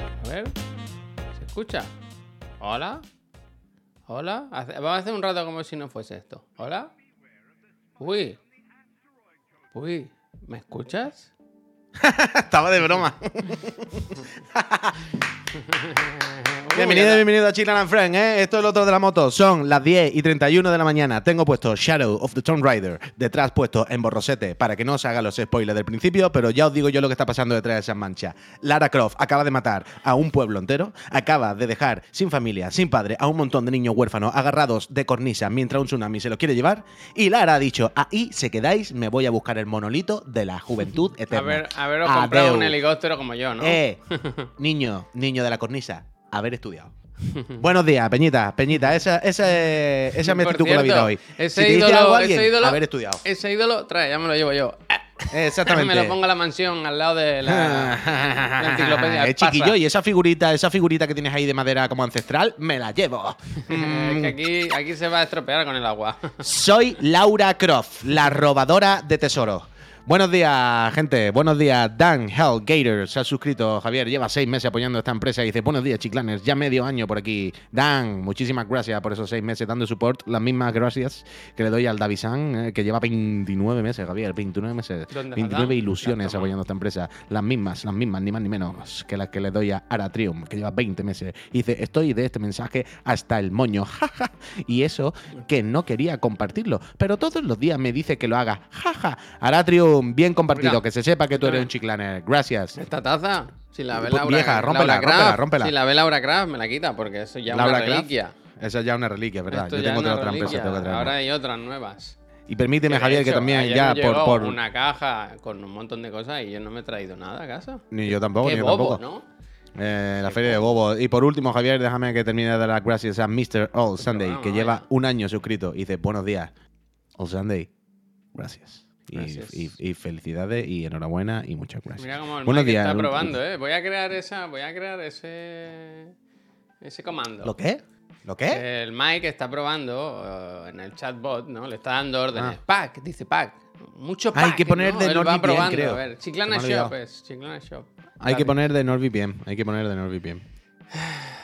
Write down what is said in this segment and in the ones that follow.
A ver. ¿Se escucha? ¿Hola? ¿Hola? Vamos a hacer un rato como si no fuese esto. ¿Hola? Uy. Uy. ¿Me escuchas? Estaba de broma. Bienvenido, bienvenido a Chiclan and Friend, ¿eh? Esto es lo otro de la moto. Son las 10 y 31 de la mañana. Tengo puesto Shadow of the Tomb Raider detrás puesto en borrosete para que no os haga los spoilers del principio, pero ya os digo yo lo que está pasando detrás de esas manchas. Lara Croft acaba de matar a un pueblo entero, acaba de dejar sin familia, sin padre, a un montón de niños huérfanos agarrados de cornisa mientras un tsunami se los quiere llevar. Y Lara ha dicho, ahí se quedáis, me voy a buscar el monolito de la juventud A eterna. ver, haberos comprado un helicóptero como yo, ¿no? Eh, niño, niño de la cornisa, haber estudiado. Buenos días, Peñita, Peñita, esa, esa, es- esa es actitud con la vida hoy. Ese Si ídolo, alguien, ese ídolo, haber estudiado. Ese ídolo, trae, ya me lo llevo yo. Exactamente. Me lo pongo en la mansión al lado de la, la enciclopedia. Pasa. chiquillo, y esa figurita, esa figurita que tienes ahí de madera como ancestral, me la llevo. Eh, que aquí, aquí se va a estropear con el agua. Soy Laura Croft, la robadora de tesoros. Buenos días, gente. Buenos días. Dan Hell Gator se ha suscrito. Javier lleva seis meses apoyando esta empresa y dice: Buenos días, chiclanes. Ya medio año por aquí. Dan, muchísimas gracias por esos seis meses dando support. Las mismas gracias que le doy al Davisan, eh, que lleva 29 meses, Javier. 29 meses. ¿Dónde, 29 Adam? ilusiones apoyando esta empresa. Las mismas, las mismas, ni más ni menos que las que le doy a Aratrium, que lleva 20 meses. Y dice: Estoy de este mensaje hasta el moño. jaja. y eso que no quería compartirlo. Pero todos los días me dice que lo haga. Jaja. Aratrium, bien compartido. Mira. que se sepa que tú eres un chiclaner. Gracias. Esta taza, si la ve Pues, Laura, vieja, rómpela, Laura rómpela, Kraft, rómpela. Si la ve Laura Kraft, me la quita, porque eso ya es Laura una Kraft, reliquia. Esa es ya una reliquia, ¿verdad? Esto Yo ya tengo es otra, una otra empresa. reliquia. tengo que traerme. Ahora hay otras nuevas. Y permíteme, de Javier, que hecho, también ayer ya me por. llegó por... una caja con un montón de cosas y yo no me he traído nada a casa. Ni yo tampoco, Qué ni yo bobo, tampoco. ¿no? Eh, la feria de Bobo. Y por último, Javier, déjame que termine de dar las gracias a Mr. All Sunday, que lleva vaya. un año suscrito. Y dice, buenos días, All Sunday. Gracias. Y, Gracias. y- y felicidades y enhorabuena y muchas gracias. Mira cómo el Buenos Mike días. está probando, ¿eh? Voy a crear esa, voy a crear ese ese comando. ¿Lo qué? ¿Lo qué? El Mike está probando eh, en el chatbot, ¿no? Le está dando órdenes. Ah. Pack, dice pack. Mucho pack. Hay que poner ¿no? de NordVPN, creo. A ver, Chiclana Shop es. Chiclana Shop. Hay que poner de NordVPN. Hay que poner de NordVPN.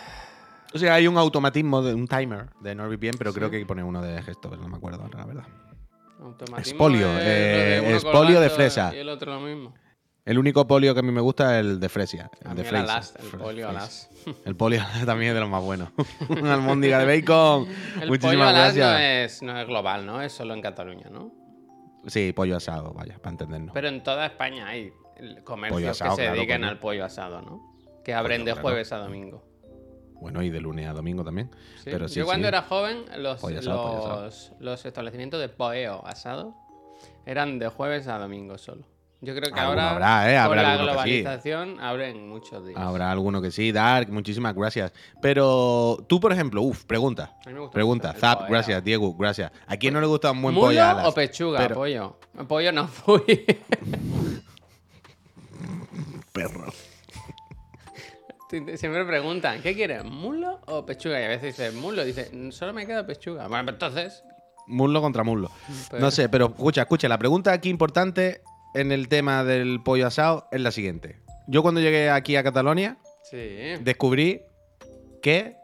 O sea, hay un automatismo, de un timer de NordVPN, pero creo que hay que poner uno de gesto, pero no me acuerdo ahora, la verdad. Lo eh, de colgando fresa. Y el otro lo mismo. El único polio que a mí me gusta es el de Fresia. El A de mí el polio alas. El polio también es de los más buenos. Una almóndiga de bacon. El Muchísimas pollo alas gracias. no es, no es global, ¿no? Es solo en Cataluña, ¿no? Sí, pollo asado, vaya, para entendernos. Pero en toda España hay comercios asado, que se claro, dediquen al pollo asado, ¿no? Que abren de claro. jueves a domingo. Bueno, y de lunes a domingo también. Sí. Pero sí, Yo cuando sí. era joven, los, Pollo asado, pollo asado. los, establecimientos de poeo asado eran de jueves a domingo solo. Yo creo que Alguno ahora, habrá, ¿eh? con Habrá la que sí. globalización, abren muchos días. Habrá alguno que sí, Dark, muchísimas gracias. Pero tú, por ejemplo, uff, pregunta. A mí me gusta Pregunta, Zap, gracias, Diego, gracias. ¿A quién no le gusta un buen ¿Mulo pollo? alas? o pechuga? Pero- Pollo. Pollo no fui. Perro. Siempre preguntan, ¿qué quieres? ¿Mulo o pechuga? Y a veces dices, mulo. Dice, "Mm, solo me queda pechuga. Bueno, pues entonces. Muslo contra muslo. Pues- No sé, pero escucha, escucha. La pregunta aquí importante en el tema del pollo asado es la siguiente. Yo cuando llegué aquí a Cataluña Sí. descubrí que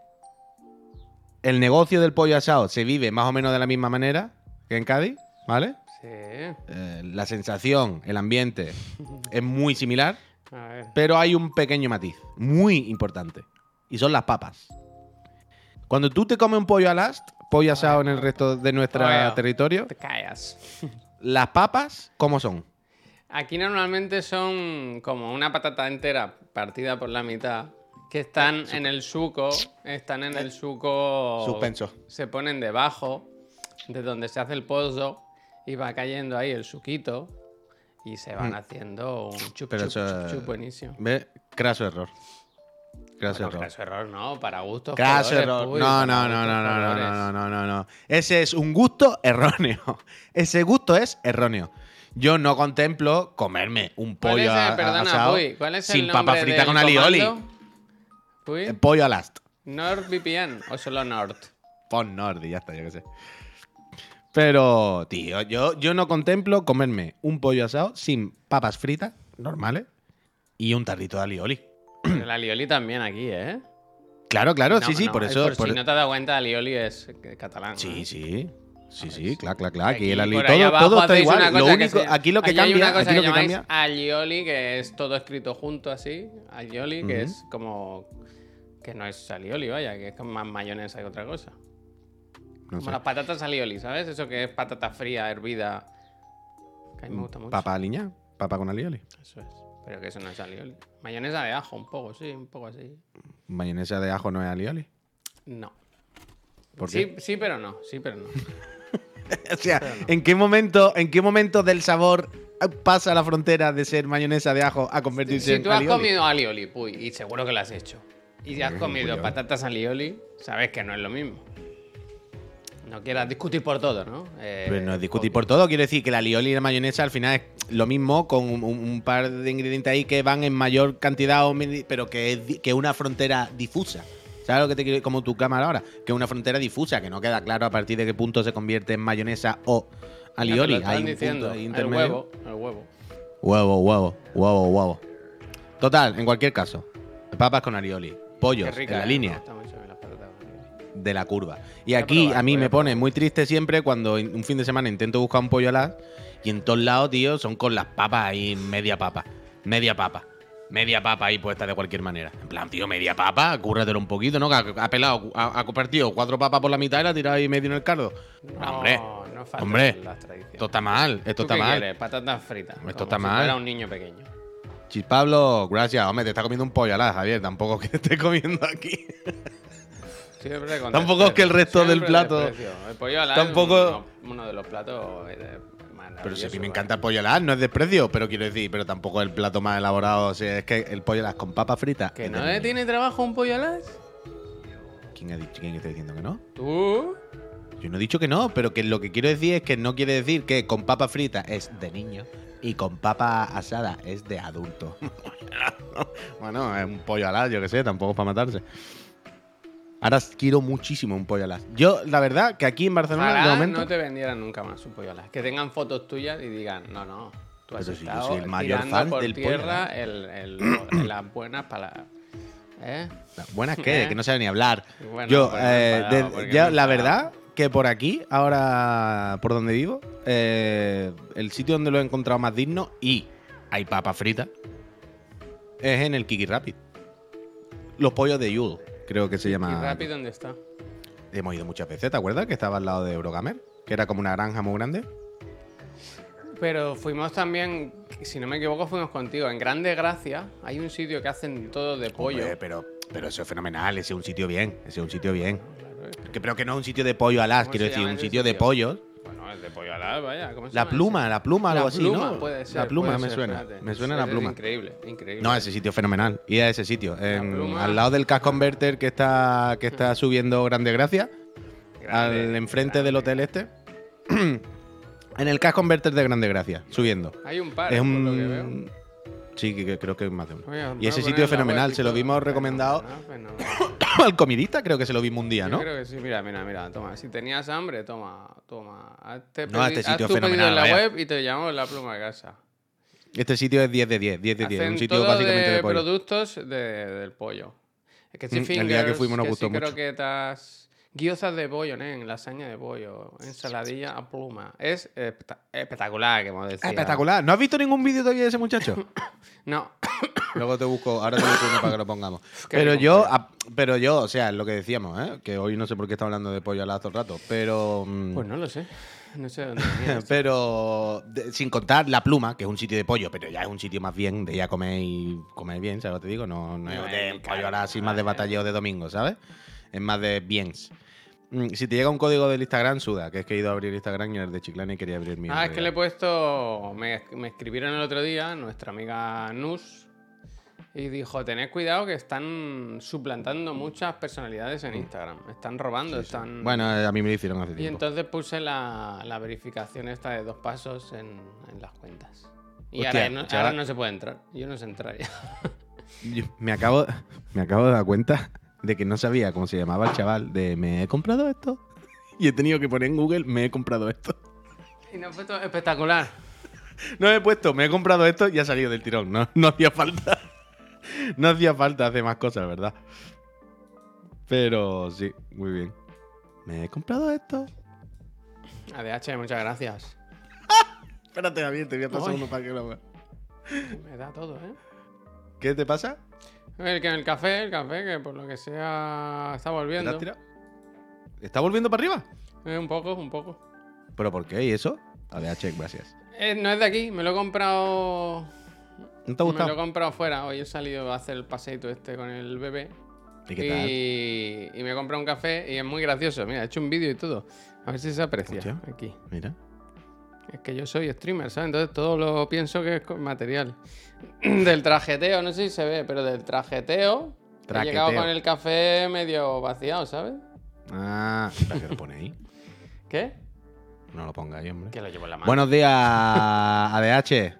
el negocio del pollo asado se vive más o menos de la misma manera que en Cádiz, ¿vale? Sí. Eh, la sensación, el ambiente es muy similar, A ver. pero hay un pequeño matiz muy importante y son las papas. Cuando tú te comes un pollo al ast, pollo asado en el resto de nuestro Pollo. territorio, Te callas. las papas, ¿cómo son? Aquí normalmente son como una patata entera partida por la mitad. Que están en el suco. Están en el suco. Suspenso. Se ponen debajo de donde se hace el pozo. Y va cayendo ahí el suquito. Y se van haciendo un chup, Pero chup, eso- chup, chup buenísimo. ¿Ves? Craso error. Craso Bueno, error. craso error, no, para gustos. Craso error. Puy, No, no, no, no, no, no, no, no, no, no. Ese es un gusto erróneo. Ese gusto es erróneo. Yo no contemplo comerme un ¿Cuál pollo el- a- asado Puy, ¿cuál es el sin papa frita con alioli. Eh, Pollo al ast. NordVPN o solo Nord. Pon Nord y ya está, yo qué sé. Pero, tío, yo, yo no contemplo comerme un pollo asado sin papas fritas normales y un tarrito de alioli. El alioli también aquí, ¿eh? Claro, claro, No, sí, sí, no, por es eso. Por por- si no te has dado cuenta, alioli es eh, catalán. Sí, sí. Sí, sí, claro, claro, claro. Aquí, Aquí, el ali- por ahí todo, está igual. Lo único, se- aquí lo que aquí hay cambia, una cosa aquí que lo que cambia. alioli, que es todo escrito junto así. Alioli, que es como. que no es alioli, vaya, que es como más mayonesa que otra cosa. No como sé. las patatas alioli, ¿sabes? Eso que es patata fría, hervida. Que a mí me gusta mucho. Papa aliña, papa con alioli. Eso es. Pero que eso no es alioli. Mayonesa de ajo, un poco, sí, un poco así. Mayonesa de ajo no es alioli. No. ¿Por sí, qué? sí, pero no, sí, pero no. O sea, no. ¿en qué momento, en qué momento del sabor pasa la frontera de ser mayonesa de ajo a convertirse Si en tú has alioli? comido alioli, puy, y seguro que lo has hecho, y has Bien, comido patatas alioli, sabes que no es lo mismo. No quieras discutir por todo, ¿no? Eh, Pero no es discutir por todo, quiero decir que la alioli y la mayonesa al final es lo mismo con un, par de ingredientes ahí que van en mayor cantidad, o pero que es que una frontera difusa. ¿Sabes lo que te quiero Como tu cámara ahora, que es una frontera difusa, que no queda claro a partir de qué punto se convierte en mayonesa o alioli. Hay un diciendo, punto el huevo, el huevo. Huevo, huevo, huevo, huevo. Total, en cualquier caso, papas con alioli, pollos rica, en la eh, línea de la curva. Y aquí probar, a mí me pone muy triste siempre cuando un fin de semana intento buscar un pollo alas y en todos lados, tío, son con las papas ahí, media papa, media papa. Media papa ahí puesta de cualquier manera. En plan, tío, media papa, cúrratelo un poquito, ¿no? Que ha, pelado, ha, ha compartido cuatro papas por la mitad y la ha tirado ahí medio en el cardo. No, hombre, no hombre, esto está mal, esto ¿Tú está mal. quieres? Patatas fritas. Esto como está si mal. fuera un niño pequeño. Chis Pablo, gracias. Hombre, te está comiendo un pollo alas, Javier. Tampoco que te esté comiendo aquí. Siempre con Tampoco es que el resto del plato-. El pollo al Tampoco- uno, uno de los platos eh, Pero si a mí me encanta el pollo alas, no es desprecio, pero quiero decir, pero tampoco es el plato más elaborado. O sea, es que el pollo alas con papas fritas. ¿Que no le tiene trabajo un pollo alas? ¿Quién ha dicho? ¿Quién está diciendo que no? ¿Tú? Yo no he dicho que no, pero que lo que quiero decir es que no quiere decir que con papas fritas es de niño y con papa asada es de adulto. bueno, es un pollo alas, yo que sé, tampoco es para matarse. Ahora quiero muchísimo un pollo alas. Yo, la verdad, que aquí en Barcelona, de Ojalá momento. no te vendieran nunca más un pollo alas. Que tengan fotos tuyas y digan, no, no, tú has Pero si yo soy el mayor fan por del pollo tierra alas. el, el- las buenas palabras. ¿Eh? Buenas que, ¿Eh? que no sabe ni hablar. Bueno, Yo, pues eh, de- ya, la verdad, que por aquí, ahora por donde vivo, eh, el sitio donde lo he encontrado más digno y hay papas fritas es en el Kiki Rapid. Los pollos de Yul, creo que se ¿Y llama. Rappi dónde está? Hemos ido muchas veces, ¿te acuerdas? Que estaba al lado de Eurogamer, que era como una granja muy grande. Pero fuimos también, si no me equivoco, fuimos contigo. En Grande Gracia hay un sitio que hacen todo de pollo. Hombre, pero, pero eso es fenomenal, ese es un sitio bien, ese es un sitio bien. Claro, es que- pero que no es un sitio de pollo alas, ¿Cómo quiero decir, un ese sitio de sitio? pollos. Bueno, el de pollo alado, vaya. ¿cómo se La llama pluma, ese? la pluma, algo La así, pluma, ¿no? puede ser. la pluma puede me ser, suena. espérate. Me suena Ese la es pluma. increíble, increíble. No, ese sitio es fenomenal. Ir a ese sitio. en- pluma. al lado del Cash Converter que está, que está subiendo Grande Gracia. Grande, al enfrente grande. del hotel este. en el Cash Converter de Grande Gracia, subiendo. Hay un par, es por lo que veo. un. Sí, que, que creo que es más de uno. Voy Y ese sitio es fenomenal. Se lo vimos recomendado Fenomenal, fenomenal. al comidista, creo que se lo vimos un día, Yo ¿no? creo que sí, mira, mira, mira, toma. Si tenías hambre, toma, toma. Hazte No, este sitio haz tu fenomenal, en la vaya. web y te llevamos la pluma a casa. Este sitio es 10 de 10, 10 de 10. Hacen Un sitio todo básicamente de, de, pollo. productos de- del pollo. Es que Mm, el día que fuimos nos gustó mucho. croquetas, guiozas de pollo, ¿eh? lasaña de pollo, ensaladilla a pluma. Es especta- espectacular, que hemos decía. Espectacular. ¿No has visto ningún vídeo todavía de ese muchacho? No, Luego te busco, ahora te busco uno para que lo pongamos. Pero yo, a- pero yo, o sea, lo que decíamos, ¿eh? que hoy no sé por qué está hablando de pollo al todo el rato, pero. mm, pues no lo sé. No sé dónde venía. Pero de- sin contar la pluma, que es un sitio de pollo, pero ya es un sitio más bien de ya comer y comer bien, ¿sabes lo que te digo? No, no, No es de pollo ahora así más de es. batalleo de domingo, ¿sabes? Es más de biens. Mm, Si te llega un código del Instagram, suda, que es que he ido a abrir Instagram y el de Chiclana y quería abrir mi. Ah, es que le he puesto. Me, me escribieron el otro día, nuestra amiga Nus, y dijo: Tened cuidado que están suplantando muchas personalidades en Instagram. Están robando, están. Bueno, eh, a mí me lo hicieron hace y tiempo. entonces puse la, la verificación esta de dos pasos en, en las cuentas. Y Hostia, ahora, no, ahora no se puede entrar. Yo no sé entrar ya. Yo me acabo, me acabo de dar cuenta de que no sabía cómo se llamaba el chaval de me he comprado esto. y he tenido que poner en Google, me he comprado esto. Y nos ha puesto espectacular. No he puesto, me he comprado esto y ha salido del tirón. No, no hacía falta. No hacía falta hacer más cosas, ¿verdad? Pero sí, muy bien. Me he comprado esto. ADH, muchas gracias. Espérate, Javier, te voy a pasar uno para que lo veas. Me da todo, ¿eh? ¿Qué te pasa? El, que el café, el café, que por lo que sea está ¿Te la volviendo. ¿Está volviendo para arriba? Eh, un poco, un poco. ¿Pero por qué? ¿Y eso? ADH, gracias. Eh, no es de aquí, me lo he comprado. ¿No te ha Me lo he gustado? comprado fuera. Hoy he salido a hacer el paseito este con el bebé. ¿Y qué tal? Y, y me he comprado un café y es muy gracioso. Mira, he hecho un vídeo y todo. A ver si se aprecia aquí. Mira. Es que yo soy streamer, ¿sabes? Entonces todo lo pienso que es material. del trajeteo, no sé si se ve, pero del trajeteo. He llegado Traqueteo. con el café medio vaciado, ¿sabes? Ah, ¿para qué lo pone ahí? ¿Qué? No lo ponga ahí, hombre. Que lo llevo en la mano. Buenos días, ADH.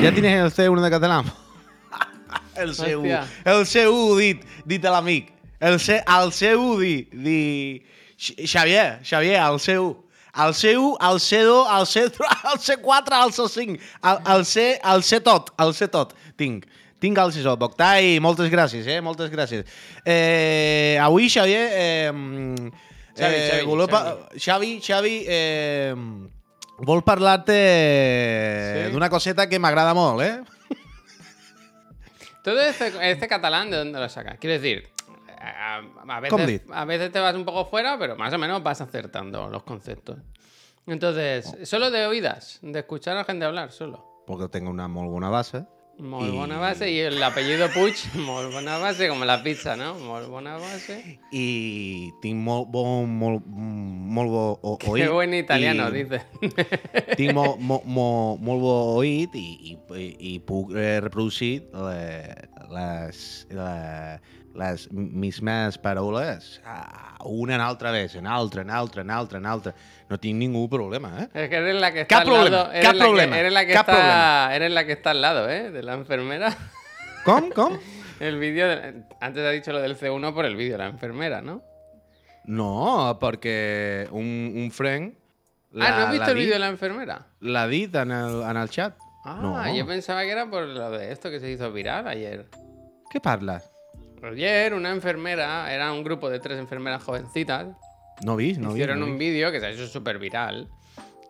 ¿Ya tienes el C1 de catalán? el CU. El CU, dit, dit a l'amic. El, C, el CU, di, di... Xavier, Xavier, el CU. El C1, el C2, el C3, el C4, el C5, el, el, C, el C tot, el C tot, tinc. Tinc el C tot. Octai, moltes gràcies, eh? Moltes gràcies. Eh, avui, Xavier, eh, Xavi, eh, Xavi, pa- Xavi, Xavi, eh, vol parlar-te Sí. d'una coseta que m'agrada molt, eh? Todo este, este catalán, ¿de dónde lo sacas? Quiero decir, a, a veces, a veces te vas un poco fuera, pero más o menos vas acertando los conceptos. Entonces, Oh. solo de oídas, de escuchar a la gente hablar, solo. Porque tengo una molt bona base. Molt Y- bona base y el apellido Puig, molt bona base, como la pizza, ¿no? Molt bona base. i tinc molt bon, molt, molt bo o, Qué buen italiano, i dice. Molt bo oït i, i, i puc eh, reproducir le, les, la, les mismes paraules ah, una en altra vez, en altra, en altra, en altra, en altra. No tinc ningú problema, eh? Es que eres la que está Cap al problema, lado. Eres cap la problema, Que, eres la que cap está, problema. eres la que está al lado, ¿eh? De la enfermera. Com, com? El vídeo, de- antes ha dicho lo del C1 por el vídeo, la enfermera, ¿no? No, perquè un, un friend ah, ¿no has visto el vídeo de la enfermera? l'ha dit en el, en el chat. Ah, no. yo pensaba que era por lo de esto que se hizo viral ayer. Què parles? Ayer una enfermera, era un grupo de tres enfermeras jovencitas, No vist, no vist. hicieron no un vídeo que se ha hecho súper viral,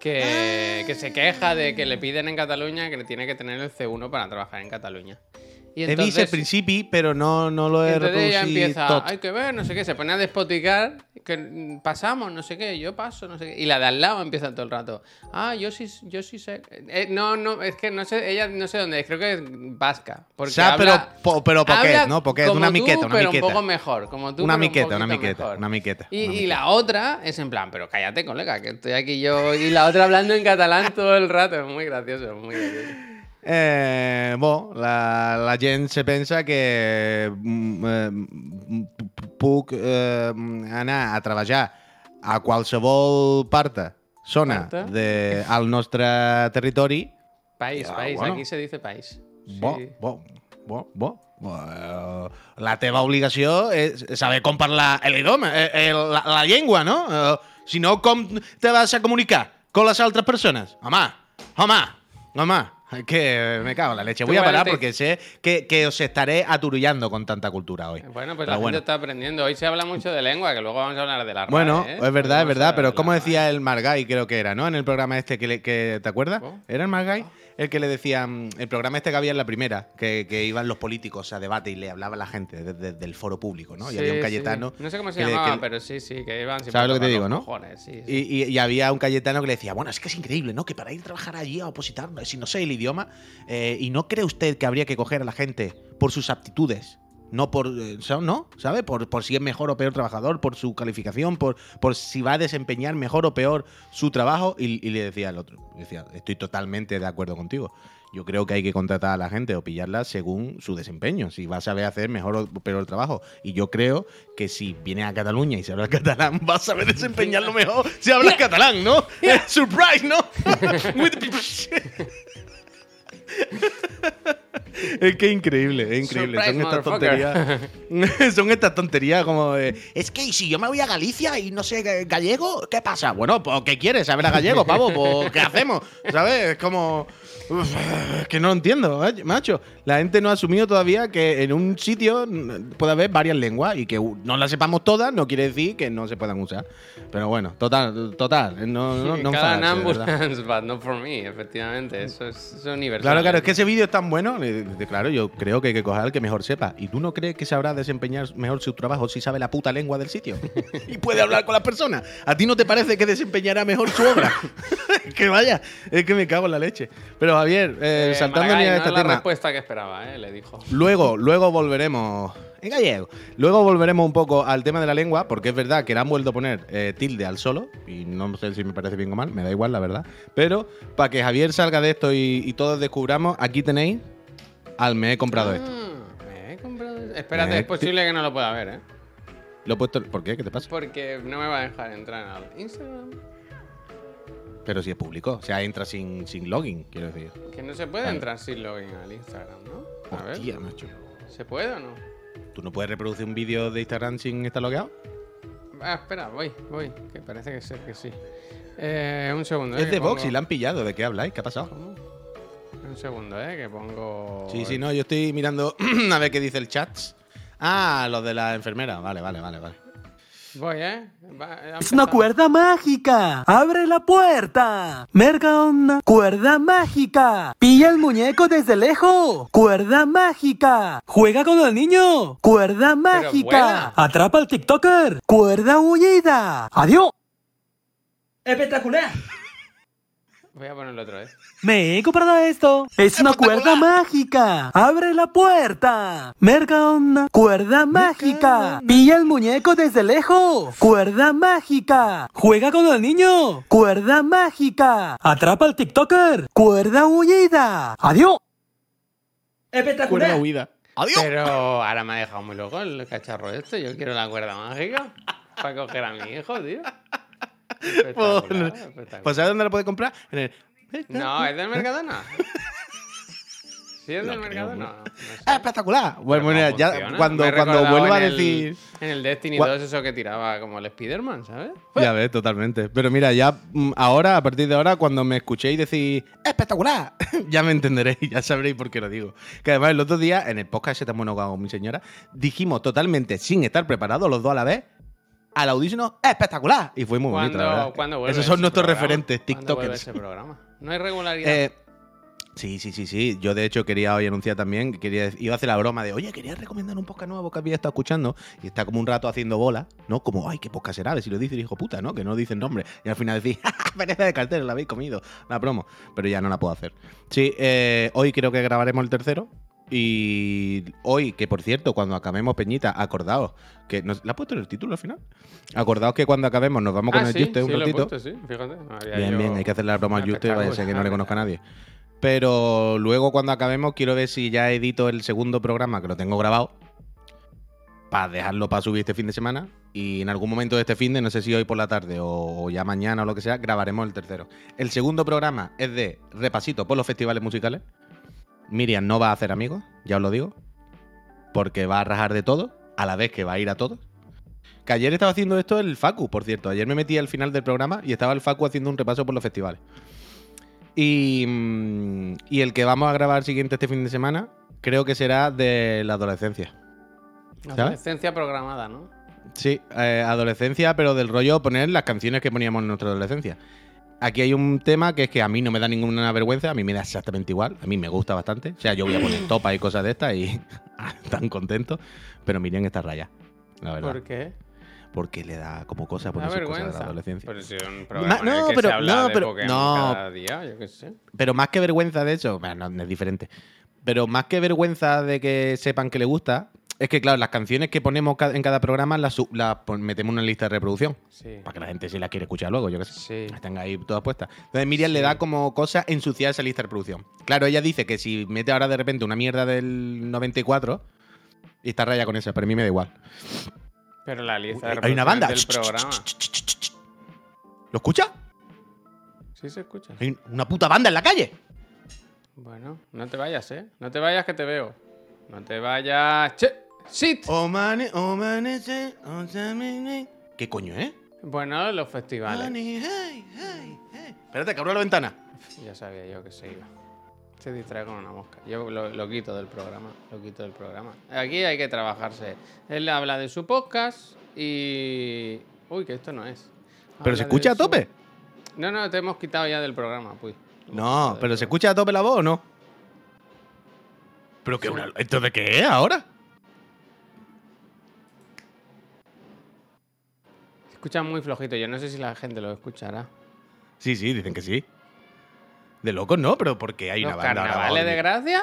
que, que se queja de que le piden en Cataluña que le tiene que tener el C1 para trabajar en Cataluña. Y He vist el principi, però no, no lo he entonces ella empieza, tot. hay que ver, no sé qué, se pone a despoticar, que pasamos, no sé qué, yo paso, no sé qué. Y la de al lado empieza todo el rato, ah, yo sí, yo sí sé. Eh, no, no, es que no sé, ella no sé dónde es, creo que es vasca. Porque Sa, habla- però, po, però poquet, habla no? Poquet, como una tú, miqueta, una pero miqueta. un poco mejor, como tú. Una pero un miqueta, una miqueta, mejor. una miqueta, Y, una y miqueta. la otra es en plan, pero cállate, colega, que estoy aquí yo. Y la otra hablando en catalán todo el rato, es muy gracioso, es muy gracioso. Eh, bo, la, la gent se pensa que mm, eh, puc eh, anar a treballar a qualsevol part, zona Parte. de, al nostre territori País, Ah, país, bueno. aquí se dice país. Bo, Sí. bo, bo, bo. Eh, la teva obligació és saber com parlar l'idioma, eh, eh, la, la llengua, no? Eh, si no, com te vas a comunicar con les altres persones? Home, home, home, que me cago en la leche. Voy a parar porque sé que, que os estaré aturullando con tanta cultura hoy. Bueno, pues Pero la bueno. gente está aprendiendo. Hoy se habla mucho de lengua, que luego vamos a hablar de la RAE, Bueno, ¿eh? es verdad, es verdad, pero como decía el Margay, creo que era, ¿no? En el programa este que, le- que ¿te acuerdas? ¿Era el Margay? El que le decía, mm, el programa este que había en la primera, que, que iban los políticos a debate y le hablaba a la gente desde el foro público, ¿no? y había un sí. Cayetano. No sé cómo se llamaba, que- pero sí, sí, que iban siempre ¿Sabes lo que te a digo, los no? cojones, sí, sí. Y, y- y había un Cayetano que le decía, bueno, es que es increíble, ¿no? Que para ir a trabajar allí a opositar, si no sé el idioma, eh, ¿y no cree usted que habría que coger a la gente por sus aptitudes? No por, eh, ¿no? ¿Sabe? Por, por si es mejor o peor trabajador, por su calificación, por, por si va a desempeñar mejor o peor su trabajo. Y, y le decía al otro, decía, estoy totalmente de acuerdo contigo. Yo creo que hay que contratar a la gente o pillarla según su desempeño, si va a saber hacer mejor o peor trabajo. Y yo creo que si viene a Cataluña y se habla catalán, va a saber desempeñarlo mejor si habla catalán, ¿no? Surprise, ¿no? Es que increíble, es increíble. Surprise, Son estas tonterías. Son estas tonterías como de, es que ¿y si yo me voy a Galicia y no sé ga- gallego, ¿qué pasa? Bueno, pues ¿qué quieres? ¿Saber a gallego, pavo? Pues ¿qué hacemos? ¿Sabes? Es como. Uf, que no lo entiendo, eh, macho. La gente no ha asumido todavía que en un sitio puede haber varias lenguas y que no las sepamos todas no quiere decir que no se puedan usar. Pero bueno, total, total. No, no, no Cada ambulance, but not for me, efectivamente. Eso es, eso es universal. Claro, claro, es que ese vídeo es tan bueno. Claro, yo creo que hay que coger al que mejor sepa. ¿Y tú no crees que sabrá desempeñar mejor su trabajo si sabe la puta lengua del sitio? y puede hablar con las personas. ¿A ti no te parece que desempeñará mejor su obra? que vaya, es que me cago en la leche. Pero Javier, eh, Eh, saltando Maragall, a no este es la tema. respuesta que esperaba, ¿eh? Le dijo. Luego, luego volveremos. En gallego. Luego volveremos un poco al tema de la lengua, porque es verdad que le han vuelto a poner eh, tilde al solo, y no sé si me parece bien o mal, me da igual, la verdad. Pero para que Javier salga de esto y, y todos descubramos, aquí tenéis al me he comprado esto. Ah, me he comprado esto. Espérate, Eh, es posible que no lo pueda ver, ¿eh? Lo he puesto. ¿Por qué? ¿Qué te pasa? Porque no me va a dejar entrar al Instagram. Pero si es público, o sea, entra sin, sin login, quiero decir. Que no se puede Vale. entrar sin login al Instagram, ¿no? A ver. Hostia, macho. ¿Se puede o no? ¿Tú no puedes reproducir un vídeo de Instagram sin estar logueado? Ah, espera, voy, voy. Que parece que sí, que sí. Eh, un segundo, ¿eh? Es que de Vox pongo- y la han pillado. ¿De qué habláis? ¿Qué ha pasado? ¿Cómo? Un segundo, ¿eh? Que pongo. Sí, sí, no, yo estoy mirando a ver qué dice el chat. Ah, los de la enfermera. Vale, vale, vale, vale. Voy, ¿eh? Va- ha Es una cuerda mágica. Abre la puerta. Merga una cuerda mágica. Pilla el muñeco desde lejos. Cuerda mágica. Juega con el niño. Cuerda mágica. Atrapa al TikToker. Cuerda huida. Adiós. Espectacular. Voy a ponerlo otra vez. Me he comprado esto. Es una cuerda mágica. Abre la puerta. Merga una cuerda mágica. Pilla el muñeco desde lejos. Cuerda mágica. Juega con el niño. Cuerda mágica. Atrapa al TikToker. Cuerda huida. Adiós. Cuerda huida. ¡Adiós! Pero ahora me ha dejado muy loco el cacharro este. Yo quiero la cuerda mágica para coger a mi hijo, tío. Pues, ¿sabes dónde lo puedes comprar? En el. No, ¿es del Mercadona? ¿Sí es del No creo, Mercadona? ¿no? No, no sé. Ah, espectacular. Bueno, ¿Cómo mira, ya cuando, cuando vuelva a decir. en el Destiny Gua- 2 eso que tiraba como el Spider-Man, ¿sabes? Ya ves, totalmente. Pero mira, ya mm, ahora, a partir de ahora, cuando me escuchéis decir ¡Espectacular! ya me entenderéis, ya sabréis por qué lo digo. Que además el otro día, en el podcast ese tan bueno mi señora, dijimos totalmente, sin estar preparados los dos a la vez, al audífono ¡Espectacular! Y fue muy bonito, la ¿Cuándo, verdad. ¿cuándo vuelve Esos son ese nuestros programa? referentes, ¿Cuándo vuelve TikTokers. ese programa? No hay regularidad. Eh, sí, sí, sí, sí. Yo de hecho quería hoy anunciar también, que quería, iba a hacer la broma de, oye, quería recomendar un podcast nuevo que había estado escuchando y está como un rato haciendo bola, ¿no? Como, ay, qué podcast será, a ver si lo dice el hijo puta, ¿no? Que no dicen nombre. Y al final decís, pereza de cartero, la habéis comido, la promo. Pero ya no la puedo hacer. Sí, eh, hoy creo que grabaremos el tercero. Y hoy, que por cierto, cuando acabemos Peñita, acordaos que nos, ¿la has puesto en el título al final? Acordaos que cuando acabemos nos vamos con ah, el sí, Juste un sí, lo he ratito. puesto, sí, fíjate. Bien, bien, hay que hacerle la broma al Juste, vaya a ser que no le conozca a nadie. Pero luego cuando acabemos quiero ver si ya edito el segundo programa, que lo tengo grabado, para dejarlo para subir este fin de semana. Y en algún momento de este fin de, no sé si hoy por la tarde o ya mañana o lo que sea, grabaremos el tercero. El segundo programa es de repasito por los festivales musicales. Miriam no va a hacer amigos, ya os lo digo, porque va a rajar de todo, a la vez que va a ir a todos. Que ayer estaba haciendo esto el Facu, por cierto. Ayer me metí al final del programa y estaba el Facu haciendo un repaso por los festivales. Y, mm, y el que vamos a grabar siguiente este fin de semana, creo que será de la adolescencia. Adolescencia programada, ¿no? Sí, eh, adolescencia, pero del rollo poner las canciones que poníamos en nuestra adolescencia. Aquí hay un tema que es que a mí no me da ninguna vergüenza, a mí me da exactamente igual, a mí me gusta bastante. O sea, yo voy a poner topa y cosas de estas y tan contento, pero Miriam está raya, la verdad. ¿Por qué? Porque le da como cosa poner sus cosas de la vergüenza. adolescencia. Pero si es un programa en no, el que pero- se habla no, de pero- Pokémon no. cada día, yo qué sé. Pero más que vergüenza de eso, bueno, no, es diferente. Pero más que vergüenza de que sepan que le gusta, es que, claro, las canciones que ponemos en cada programa las, las metemos en una lista de reproducción. Sí. Para que la gente si las quiere escuchar luego, yo qué sé. Sí. Las tenga ahí todas puestas. Entonces Miriam le da como cosa ensuciar esa lista de reproducción. Claro, ella dice que si mete ahora de repente una mierda del 94 y está raya con eso, pero a mí me da igual. Pero la lista de Hay una banda. del programa. ¿Lo escucha? Sí se escucha. Hay una puta banda en la calle. Bueno, no te vayas, ¿eh? No te vayas que te veo. No te vayas. ¡Che! Samene. ¿Qué coño, eh? Bueno, los festivales. Hey, hey, hey. Espérate, que abro la ventana. Ya sabía yo que se iba. Se distrae con una mosca. Yo lo, lo quito del programa. Lo quito del programa. Aquí hay que trabajarse. Él habla de su podcast y. Uy, que esto no es. ¿Pero se escucha a tope? No, no, te hemos quitado ya del programa, pues. No, pero ¿se escucha a tope la voz o no? ¿Pero qué? Una... ¿Esto de qué es ahora? Escucha muy flojito. Yo no sé si la gente lo escuchará. Sí, sí, dicen que sí. De locos no, pero porque hay ¿Los una banda ahora carnavales de gracia?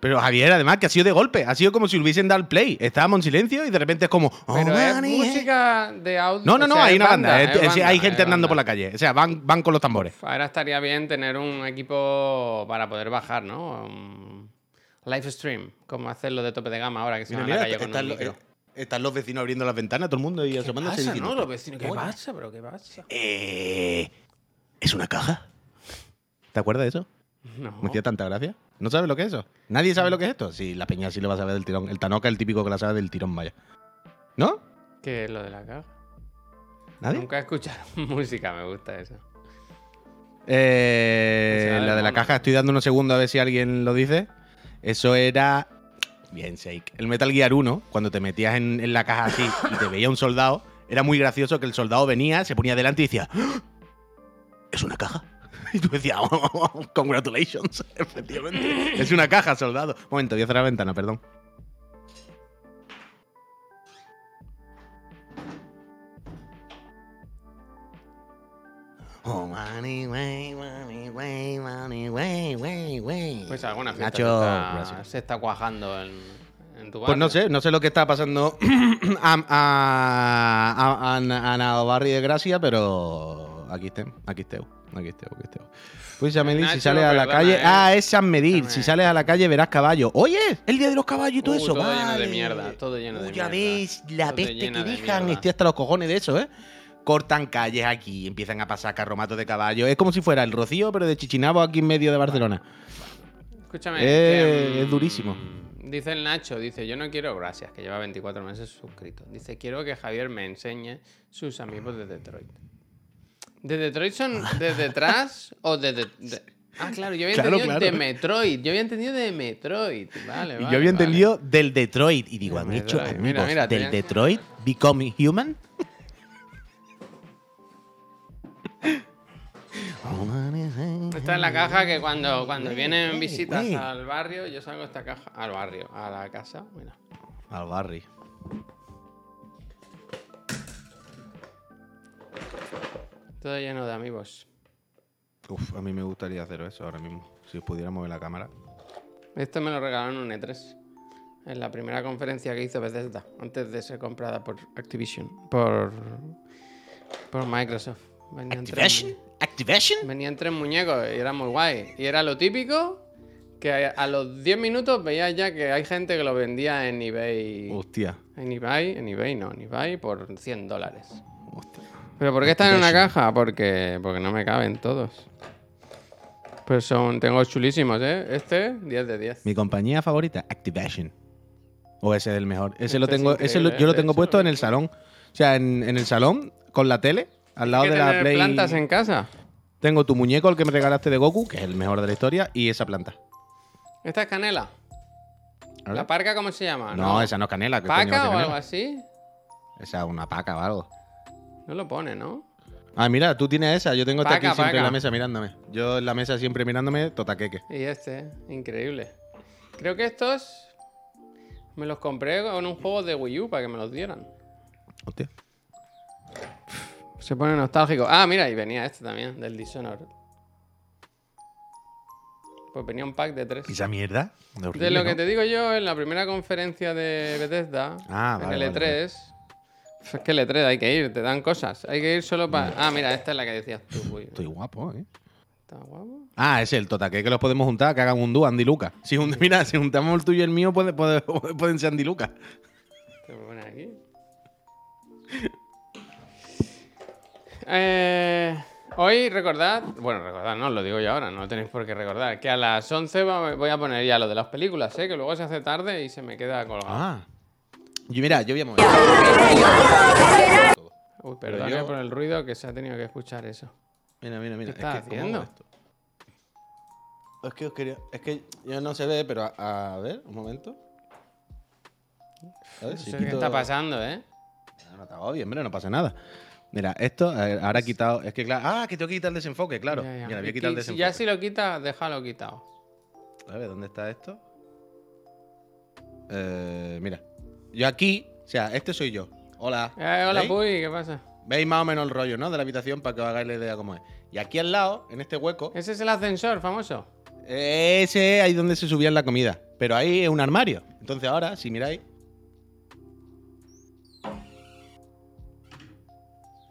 Pero Javier, además, que ha sido de golpe. Ha sido como si hubiesen dado el play. Estábamos en silencio y de repente es como. "Oh, Pero es money, hey". música de audio. No, no, o no, sea, hay es una banda. es es- es- hay gente es andando por la calle. O sea, van, van con los tambores. Ahora estaría bien tener un equipo para poder bajar, ¿no? Un live stream, como hacerlo de tope de gama ahora que se Mira, van a la mira, calle con un micro. eh, están los vecinos abriendo las ventanas, todo el mundo y ¿Qué asomándose pasa, diciendo, no? Los vecinos, ¿qué "Coño". pasa? ¿Pero qué pasa? Eh, ¿Es una caja? ¿Te acuerdas de eso? No. Me hacía tanta gracia. ¿No sabes lo que es eso? ¿Nadie sabe lo que es esto? Sí, la peña sí lo va a saber del tirón. El Tanoca es el típico que la sabe del tirón, vaya. ¿No? ¿Qué es lo de la caja? ¿Nadie? Nunca he escuchado música, me gusta eso. Eh, del la de la caja, estoy dando unos segundos a ver si alguien lo dice. Eso era. Bien, Shake. El Metal Gear 1, cuando te metías en, la caja así y te veía un soldado, era muy gracioso que el soldado venía, se ponía delante y decía: "¡Ah! ¿Es una caja? Y tú decías: "Oh, Congratulations. Efectivamente. Es una caja, soldado. Momento, voy a cerrar la ventana, perdón. Oh, money, way, money, way, money, way, way, way. Pues alguna fiesta Nacho, se, está, se está cuajando en, en tu barrio. Pues no sé, no sé lo que está pasando a, a, a, a, a Navarri de Gracia, pero aquí esté, aquí esté, aquí esté, aquí esté. Pues San Medir, si sales a la perdona, calle. eh. Ah, es San Medir. Si sales a la calle verás caballos. Oye, el día de los caballos y todo Uh, eso. todo lleno de mierda, todo lleno de Uh, Ya mierda. ves la Todo peste que de dejan. mierda. Estoy hasta los cojones de eso, ¿eh? Cortan calles aquí, empiezan a pasar carromatos de caballos. Es como si fuera el Rocío, pero de Chichinabo aquí en medio de Barcelona. Escúchame. Eh, que, es durísimo. mm, Dice el Nacho, dice, yo no quiero gracias, que lleva 24 meses suscrito. Dice, quiero que Javier me enseñe sus amigos de Detroit. ¿De Detroit son de detrás o de, de- de- Ah, claro, yo había Claro, entendido claro. de Metroid. Yo había entendido de Metroid. Vale, Y vale. yo había vale. entendido del Detroit. Y digo, ¿han hecho amigos Mira, mira, del Detroit Become Human? Esta es la caja que cuando, cuando vienen visitas al barrio, yo salgo esta caja al barrio, a la casa. Mira. Al Barry. Todo lleno de amigos. Uf, a mí me gustaría hacer eso ahora mismo. Si pudiera mover la cámara. Esto me lo regalaron un E3. En la primera conferencia que hizo Bethesda, antes de ser comprada por Activision. Por, por Microsoft. Venían tres, ¿Activation? Venían tres muñecos y era muy guay. Y era lo típico que a, los 10 minutos veías ya que hay gente que lo vendía en eBay. Hostia. En eBay, en eBay no, en eBay por 100 dólares. Hostia. ¿Pero por qué están en una caja? Porque, porque no me caben todos. Pues son, tengo chulísimos, ¿eh? Este, 10 de 10. Mi compañía favorita, Activation. O ese es el mejor. Ese Este lo es tengo, ese lo- yo lo tengo hecho, puesto en el salón. O sea, en, en el salón, con la tele, al lado ¿Hay que de la tener Play. plantas en casa? Tengo tu muñeco, el que me regalaste de Goku, que es el mejor de la historia, y esa planta. ¿Esta es canela? ¿Ahora? ¿La parca cómo se llama? No, esa no es canela. ¿qué coño va a ¿Paca ser o canela? algo así? Esa es una paca o algo. No lo pone, ¿no? Ah, mira, tú tienes esa. Yo tengo esta Paca, aquí siempre en paca. la mesa mirándome. Yo en la mesa siempre mirándome, totaqueque. Y este, increíble. Creo que estos me los compré con un juego de Wii U para que me los dieran. Hostia. Se pone nostálgico. Ah, mira, y venía este también, del Dishonored. Pues venía un pack de tres. ¿Y esa mierda? De, horrible, De lo que te digo yo, en la primera conferencia de Bethesda, Ah, en vale, el vale, E3, pues es que el E3 hay que ir, te dan cosas. Hay que ir solo para... Ah, mira, esta es la que decías tú. Uy, Estoy guapo, ¿eh? ¿Está guapo? Ah, es el totaque que los podemos juntar, que hagan un dúo, Andy Luca. Si jun- mira, si juntamos el tuyo y el mío, puede, puede- pueden ser Andy Luca. Te poner aquí. Eh, Hoy recordad, bueno, recordad, no, lo digo yo ahora, no lo tenéis por qué recordar, que a las 11 va- voy a poner ya lo de las películas, ¿eh? que luego se hace tarde y se me queda colgado. Ah. Yo, mira, yo voy a mover. Uy, perdón yo- por el ruido que se ha tenido que escuchar eso. Mira, mira, mira. ¿Qué estás es que, ¿cómo haciendo? esto? Es que os quería. Es que ya no se ve, pero a, a ver, un momento. A ver, No si sé qué quito- está pasando, ¿eh? Ah, No, está bien, hombre, no pasa nada. Mira, esto ahora he quitado. Es que claro. Ah, que tengo que quitar el desenfoque, claro. Ya, ya. Mira, voy a quitar el desenfoque. ya si lo quita, déjalo quitado. A ver, ¿dónde está esto? Eh, mira. Yo aquí, o sea, este soy yo. Hola. Eh, hola, ¿Veis? Puy, ¿qué pasa? Veis más o menos el rollo, ¿no? De la habitación para que os hagáis la idea cómo es. Y aquí al lado, en este hueco, Ese es el ascensor famoso. ese es ahí donde se subía la comida. Pero ahí es un armario. Entonces ahora, si miráis.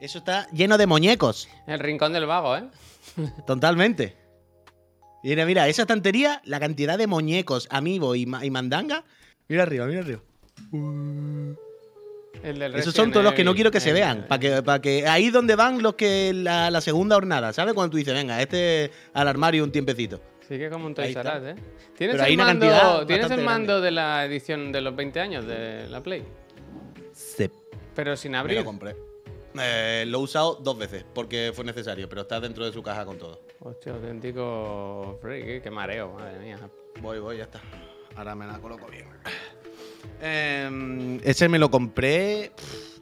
Eso está lleno de muñecos. El rincón del vago, ¿eh? Totalmente. Mira, mira, esa estantería, la cantidad de muñecos, amiibo y, ma- y mandanga. Mira arriba, mira arriba. El del Esos son todos los que no quiero que se vean. Para que, para que ahí donde van los que la, la segunda hornada, ¿sabes? Cuando tú dices, venga, este al armario un tiempecito. Sí que es como un Toys ¿eh? ¿Tienes Pero el una mando, cantidad ¿tienes el mando de la edición de los 20 años de la Play? Se Pero sin me abrir. lo compré. Eh, lo he usado dos veces porque fue necesario, pero está dentro de su caja con todo. Hostia, auténtico freak, qué mareo, madre mía. Voy, voy, ya está. Ahora me la coloco bien. Eh, ese me lo compré.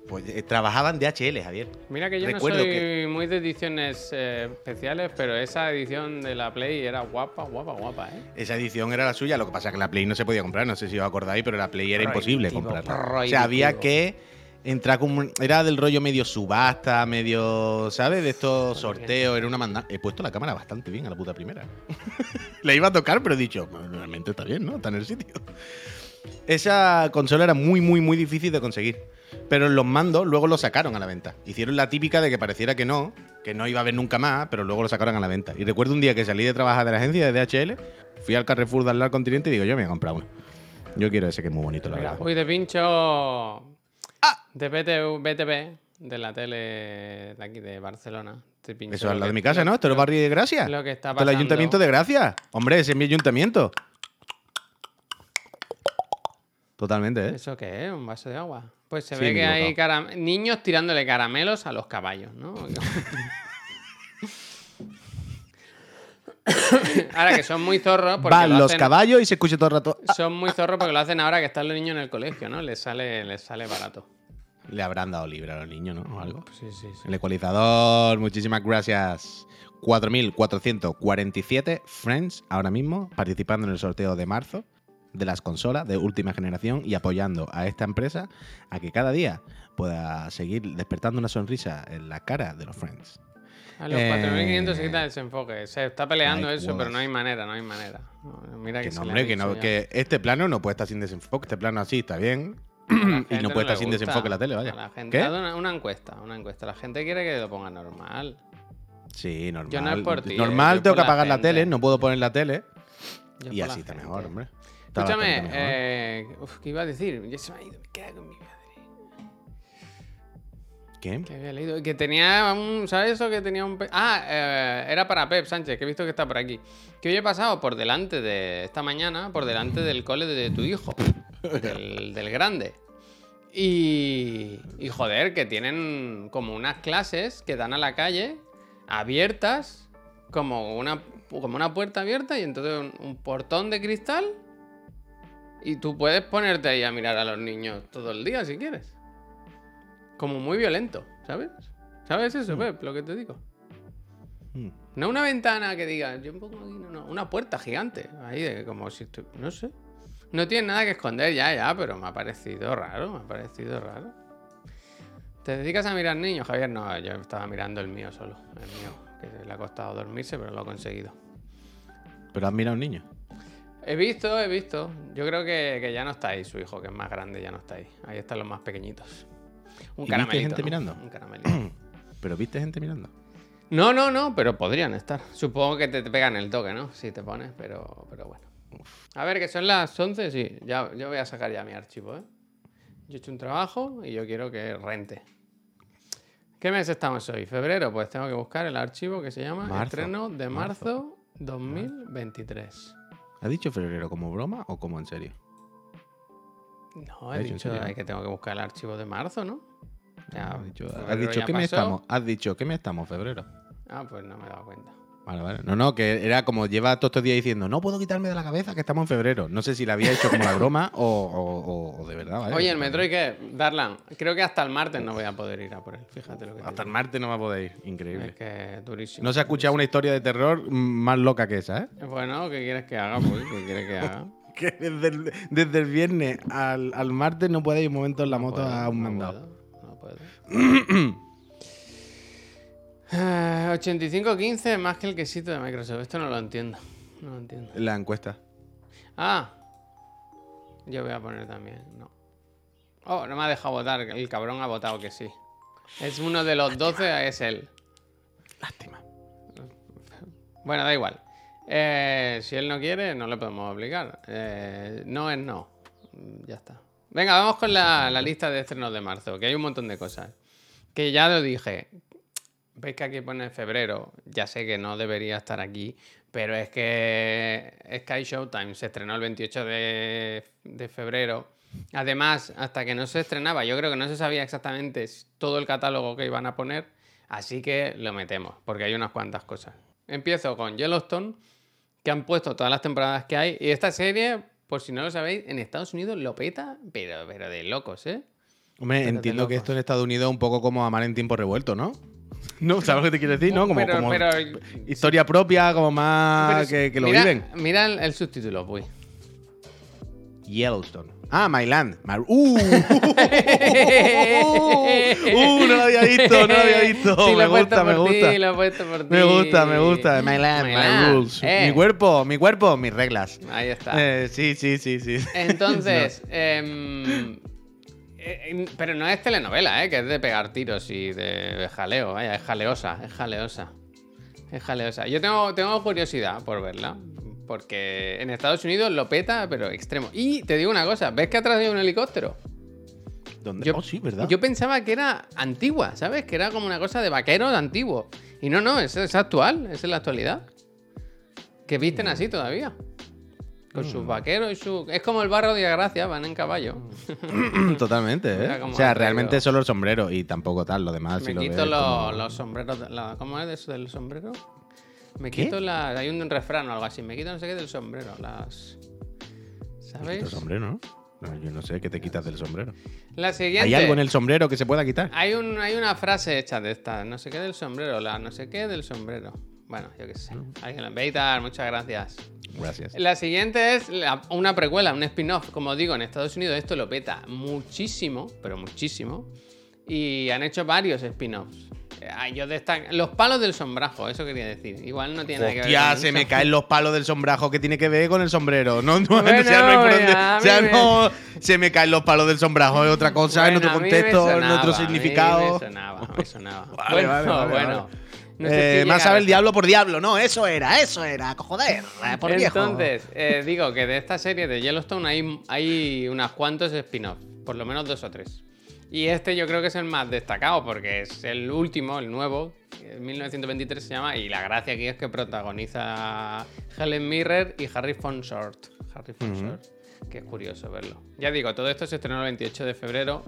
Pues eh, trabajaba en DHL, Javier. Mira que yo Recuerdo no soy que- muy de ediciones eh, especiales, pero esa edición de la Play era guapa, guapa, guapa, ¿eh? Esa edición era la suya, lo que pasa es que la Play no se podía comprar, no sé si os acordáis, pero la Play era imposible comprarla. O sea, había que entrar como... Era del rollo medio subasta, medio... ¿Sabes? De estos sorteos, era una manda... He puesto la cámara bastante bien a la puta primera. la iba a tocar, pero he dicho, "Bueno, realmente está bien, ¿no? Está en el sitio. Esa consola era muy, muy, muy difícil de conseguir. Pero los mandos luego lo sacaron a la venta. Hicieron la típica de que pareciera que no, que no iba a haber nunca más, pero luego lo sacaron a la venta. Y recuerdo un día que salí de trabajar de la agencia de DHL, fui al Carrefour de al continente y digo, yo me voy a comprar uno. Yo quiero ese que es muy bonito, la Mira, verdad. uy, de pincho Ah. de BTV, BTV, de la tele de aquí de Barcelona. Eso es lado de mi casa, ¿no? Esto es el barrio de Gracia. lo que está Esto es el ayuntamiento de Gracia. Hombre, ese es mi ayuntamiento. Totalmente, ¿eh? ¿Eso qué es? ¿Un vaso de agua? Pues se Sí, ve que hay caram- niños tirándole caramelos a los caballos, ¿no? ahora que son muy zorros porque Van lo los hacen- caballos y se escucha todo el rato. Son muy zorros porque lo hacen ahora que están los niños en el colegio, ¿no? Les sale, les sale barato. Le habrán dado libre a los niños, ¿no? O algo. Sí, sí, sí. El ecualizador, muchísimas gracias. 4.447 friends ahora mismo participando en el sorteo de marzo de las consolas de última generación y apoyando a esta empresa a que cada día pueda seguir despertando una sonrisa en la cara de los friends. A los Eh, 4.500 se quita el desenfoque. Se está peleando eso, pero no hay manera, no hay manera. Mira que, Que no, hombre, que, no, que este plano no puede estar sin desenfoque. Este plano así está bien. Y no puede estar sin desenfoque la tele, vaya. A la gente, ¿Qué? una, una encuesta, una encuesta. La gente quiere que lo ponga normal. Sí, normal. Yo no es por ti, eh, normal, tengo que apagar la, tele, no puedo poner la tele. Yo y así está gente. mejor, hombre. Está Escúchame, mejor. eh, uf, ¿qué iba a decir? Ya se me ha ido, me cago en mi madre. ¿Qué? Que había leído. Que tenía un. ¿Sabes eso? Que tenía un. Ah, eh, era para Pep Sánchez, que he visto que está por aquí. Que hoy he pasado por delante de. Esta mañana, por delante del cole de tu hijo. Del, del grande. Y. Y joder, que tienen como unas clases que dan a la calle abiertas. Como una, como una puerta abierta y entonces un, un portón de cristal. Y tú puedes ponerte ahí a mirar a los niños todo el día si quieres. Como muy violento, ¿sabes? ¿Sabes eso, Pep? Lo que te digo. Mm. No una ventana que diga, yo un poco aquí, no, no, una puerta gigante, ahí de como si estu- no sé. No tiene nada que esconder ya, ya, pero me ha parecido raro, me ha parecido raro. ¿Te dedicas a mirar niños, Javier? No, yo estaba mirando el mío solo, el mío, que le ha costado dormirse, pero lo ha conseguido. Pero has mirado un niño. He visto, he visto. Yo creo que, que ya no está ahí su hijo, que es más grande, ya no está ahí. Ahí están los más pequeñitos. Un ¿Y viste caramelito. gente ¿no? mirando? Un caramelito. Pero viste gente mirando. No, no, no, pero podrían estar. Supongo que te, te pegan el toque, ¿no? Si te pones, pero, pero bueno. A ver, que son las 11, sí. Ya, yo voy a sacar ya mi archivo, ¿eh? Yo he hecho un trabajo y yo quiero que rente. ¿Qué mes estamos hoy? ¿Febrero? Pues tengo que buscar el archivo que se llama Marzo. Estreno de Marzo. marzo 2023. ¿Has dicho febrero como broma o como en serio? No, ¿Has he dicho que tengo que buscar el archivo de marzo, ¿no? Ya, has dicho, has dicho ya ¿qué mes pasó. estamos? Has dicho ¿qué mes estamos? Febrero. Ah, pues no me he dado cuenta. Vale, vale. No, no, que era como lleva todos estos días diciendo, no puedo quitarme de la cabeza que estamos en febrero. No sé si la había hecho como la broma o, o- o- o de verdad, ¿vale? Oye, el Metroid, ¿qué? Darlan, creo que hasta el martes no voy a poder ir a por él. Fíjate lo que Hasta el martes no va a poder ir. Increíble. Es que durísimo. No se ha escuchado una historia de terror más loca que esa, ¿eh? Bueno, ¿qué quieres que haga? Pues, ¿qué quieres que haga? Que desde el, desde el viernes al, al martes no puede ir un momento en la moto puedo, a un no mandado. puedo, no puedo. Ah, 85-15 más que el quesito de Microsoft. Esto no lo entiendo. No lo entiendo. La encuesta. Ah, yo voy a poner también. No. Oh, no me ha dejado votar. El cabrón ha votado que sí. Es uno de los 12, es él. Lástima. Bueno, da igual. Eh, si él no quiere, no le podemos obligar. Eh, no es no. Ya está. Venga, vamos con la, la lista de estrenos de marzo, que hay un montón de cosas. Que ya lo dije. Veis que aquí pone febrero. Ya sé que no debería estar aquí, pero es que Sky Showtime se estrenó el 28 de, de febrero. Además, hasta que no se estrenaba, yo creo que no se sabía exactamente todo el catálogo que iban a poner, así que lo metemos, porque hay unas cuantas cosas. Empiezo con Yellowstone, que han puesto todas las temporadas que hay, y esta serie, por si no lo sabéis, en Estados Unidos lo peta, pero, pero de locos, ¿eh? Hombre, entiendo que esto en Estados Unidos es un poco como amar en tiempo revuelto, ¿no? No, ¿sabes lo que te quiero decir? ¿No? Como, pero, como pero- historia propia, como más que, que lo mira, viven. Mira el, el subtítulo, pues. Yellowstone. Ah, My Land. Mar- ¡Uh! ¡Uh! No lo había visto, no lo había visto. Sí, me gusta, me gusta. he puesto por Me gusta, me gusta. My Land, My My, land, Rules. eh. Mi cuerpo, mi cuerpo, mis reglas. Ahí está. Eh, sí, sí, sí, sí. Entonces, em, eh, em, pero no es telenovela, ¿eh? Que es de pegar tiros y de jaleo, vaya, es jaleosa, es jaleosa. Es jaleosa. Yo tengo, tengo curiosidad por verla, porque en Estados Unidos lo peta, pero extremo. Y te digo una cosa, ¿ves que atrás hay un helicóptero? ¿Dónde? Yo, oh, sí, ¿verdad? yo pensaba que era antigua, ¿sabes? Que era como una cosa de vaqueros antiguo. Y no, no, es, es actual, es en la actualidad. Que visten así todavía. Con sus Mm. vaqueros y su. Es como el barro de Gracia, van en caballo. Totalmente, ¿eh? O sea, traído. realmente solo el sombrero y tampoco tal, lo demás. si Me lo quito ves los, como- los sombreros. la- ¿Cómo es eso del sombrero? Me ¿Qué? quito la. Hay un refrán o algo así. Me quito no sé qué del sombrero. Las. ¿Sabéis? el sombrero, ¿no? No, Yo no sé qué te quitas del sombrero. La siguiente. ¿Hay algo en el sombrero que se pueda quitar? Hay, un, hay una frase hecha de esta, no sé qué del sombrero, la no sé qué del sombrero. Bueno, yo qué sé. Alguien lo Beitar, muchas gracias. Gracias. La siguiente es la- una precuela, un spin-off. Como digo, en Estados Unidos esto lo peta muchísimo, pero muchísimo. Y han hecho varios spin-offs. Eh, yo destaco- Los palos del sombrajo, eso quería decir. Igual no tiene nada que ver Hostia, con se me caen los palos del sombrajo que tiene que ver con el sombrero. No, no, Bueno, o sea, no hay por dónde- ya, a o sea, no, se me caen los palos del sombrajo, es otra cosa, en Bueno, otro mí me contexto, en sonaba, otro a mí significado. Me sonaba, me sonaba. Vale, bueno, vale, vale, bueno. No sé Eh, si más sabe el diablo por diablo, no, eso era, eso era, joder, eh, por viejo. Entonces, eh, digo que de esta serie de Yellowstone hay, hay unos cuantos spin-offs, por lo menos dos o tres. Y este yo creo que es el más destacado porque es el último, el nuevo, en 1923 se llama, y la gracia aquí es que protagoniza Helen Mirren y Harry Von Short. Harry Von Short, que es curioso verlo. Ya digo, todo esto se estrenó el 28 de febrero.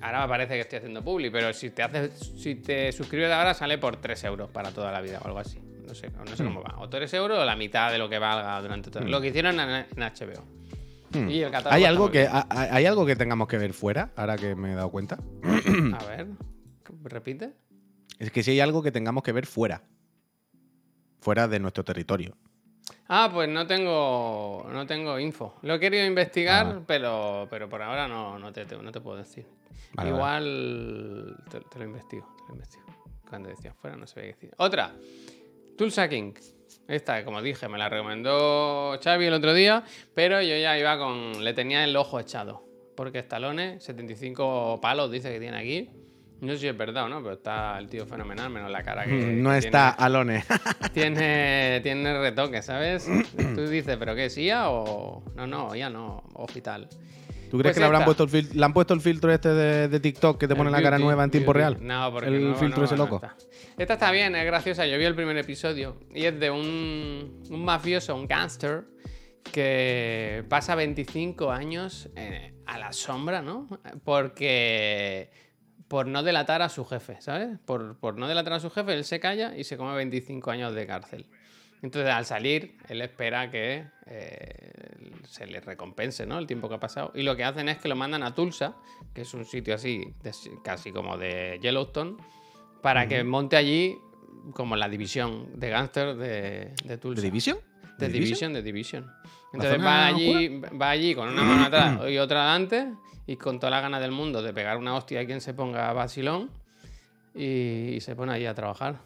Ahora me parece que estoy haciendo publi, pero si te haces, si te suscribes ahora sale por 3 euros para toda la vida o algo así. No sé, no sé cómo va. O 3 euros o la mitad de lo que valga durante todo. Lo que hicieron en, en HBO. Hmm. Y el catálogo ¿Hay algo, que, ¿Hay algo que tengamos que ver fuera, ahora que me he dado cuenta? A ver, repite. Es que si hay algo que tengamos que ver fuera. Fuera de nuestro territorio. Ah, pues no tengo, no tengo info. Lo he querido investigar, Ah. pero, pero por ahora no, no, te, te- no te puedo decir. Vale, Igual Te, te lo investigo, te lo investigo. Cuando decía fuera no sabía qué decir. Otra, Tulsa King. Esta, como dije, me la recomendó Xavi el otro día, pero yo ya iba con... Le tenía el ojo echado. Porque Stallone, 75 palos dice que tiene aquí. No sé si es verdad o no, pero está el tío fenomenal, menos la cara que... no que está Alone. tiene, tiene retoque, ¿sabes? Tú dices, ¿pero qué es IA o.? No, no, IA no, hospital. ¿Tú crees Pues que le habrán puesto el fil- le han puesto el filtro este de, de TikTok que te pone la cara nueva en tiempo beauty. real? No, porque el no, filtro no, ese no loco. está. Esta está bien, es graciosa. Yo vi el primer episodio y es de un, un mafioso, un gángster, que pasa 25 años eh, a la sombra, ¿no? Porque. Por no delatar a su jefe, ¿sabes? Por, por no delatar a su jefe, él se calla y se come 25 años de cárcel. Entonces, al salir, él espera que eh, se le recompense, ¿no? El tiempo que ha pasado. Y lo que hacen es que lo mandan a Tulsa, que es un sitio así, de- casi como de Yellowstone, para que monte allí como la división de gángster de, de Tulsa. ¿De Division? De ¿De Division, de Division. Entonces va allí, va allí con una mano atrás y otra adelante y con toda la gana del mundo de pegar una hostia a quien se ponga vacilón y, y se pone allí a trabajar.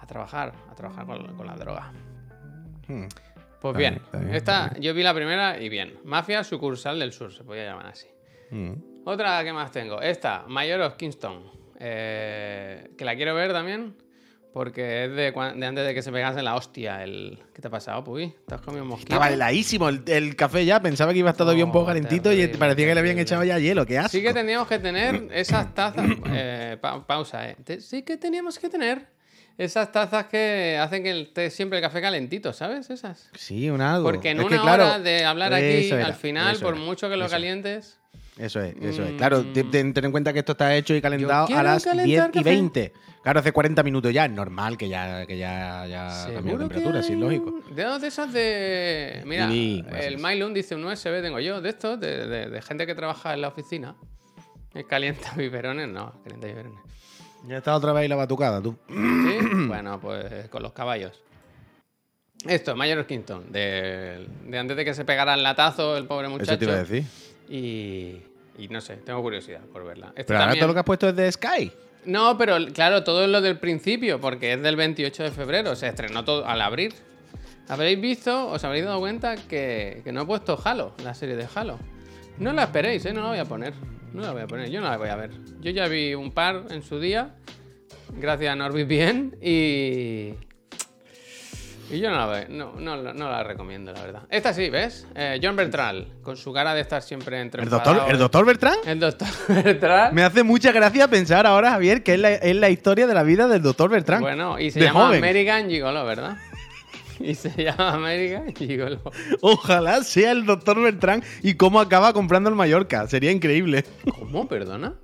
A trabajar, a trabajar con, con la droga. Hmm. Pues Está bien, bien, está bien, esta yo vi la primera y bien. Mafia sucursal del sur, se podía llamar así. Mm. Otra que más tengo, esta, Mayor of Kingston. eh, que la quiero ver también. Porque es de, de antes de que se pegase la hostia. El... ¿Qué te ha pasado, Puy? ¿Te has comido un mosquito? Estaba heladísimo el, el café ya. Pensaba que iba a estar todavía un poco Oh, calentito y parecía que le habían echado ya hielo. ¡Qué asco! Sí que teníamos que tener esas tazas. eh, pa- pausa, eh. Sí que teníamos que tener esas tazas que hacen que el té- siempre el café calentito, ¿sabes? Esas. Sí, un algo. Porque en Es una que, claro, hora de hablar aquí, era, al final, por mucho que lo eso. calientes. Eso es, eso es. Mm. Claro, te- ten en cuenta que esto está hecho y calentado a las 10 calentar y café. 20. Claro, hace 40 minutos ya. Es normal que ya, que ya, ya cambió la temperatura, sí, es lógico. De dos de esos de. Mira, Sí, el Mylon dice un USB, tengo yo, de estos, de, de- de gente que trabaja en la oficina. Calienta biberones, no, calienta biberones. Ya está otra vez la batucada, tú. ¿Sí? bueno, pues con los caballos. Esto, Mayor Kingston, de, de antes de que se pegara el latazo el pobre muchacho. Eso te iba a decir. Y, y no sé, tengo curiosidad por verla. Pero ahora todo lo que has puesto es de Sky. No, pero claro, todo es lo del principio, porque es del 28 de febrero, se estrenó todo al abrir. Habréis visto, os habréis dado cuenta que, que no he puesto Halo, la serie de Halo. No la esperéis, ¿eh? No la voy a poner. No la voy a poner, yo no la voy a ver. Yo ya vi un par en su día, gracias a NordVPN, y... Y yo no la, no, no, no la recomiendo, la verdad. Esta sí, ¿ves? Eh, John Bertral, con su cara de estar siempre entre ¿El doctor, ¿El doctor Bertrand? El doctor Bertral. Me hace mucha gracia pensar ahora, Javier, que es la, es la historia de la vida del doctor Bertrand. Bueno, y se llama joven. American Gigolo, ¿verdad? Y se llama American Gigolo. Ojalá sea el doctor Bertrand y cómo acaba comprando el Mallorca. Sería increíble. ¿Cómo? ¿Perdona?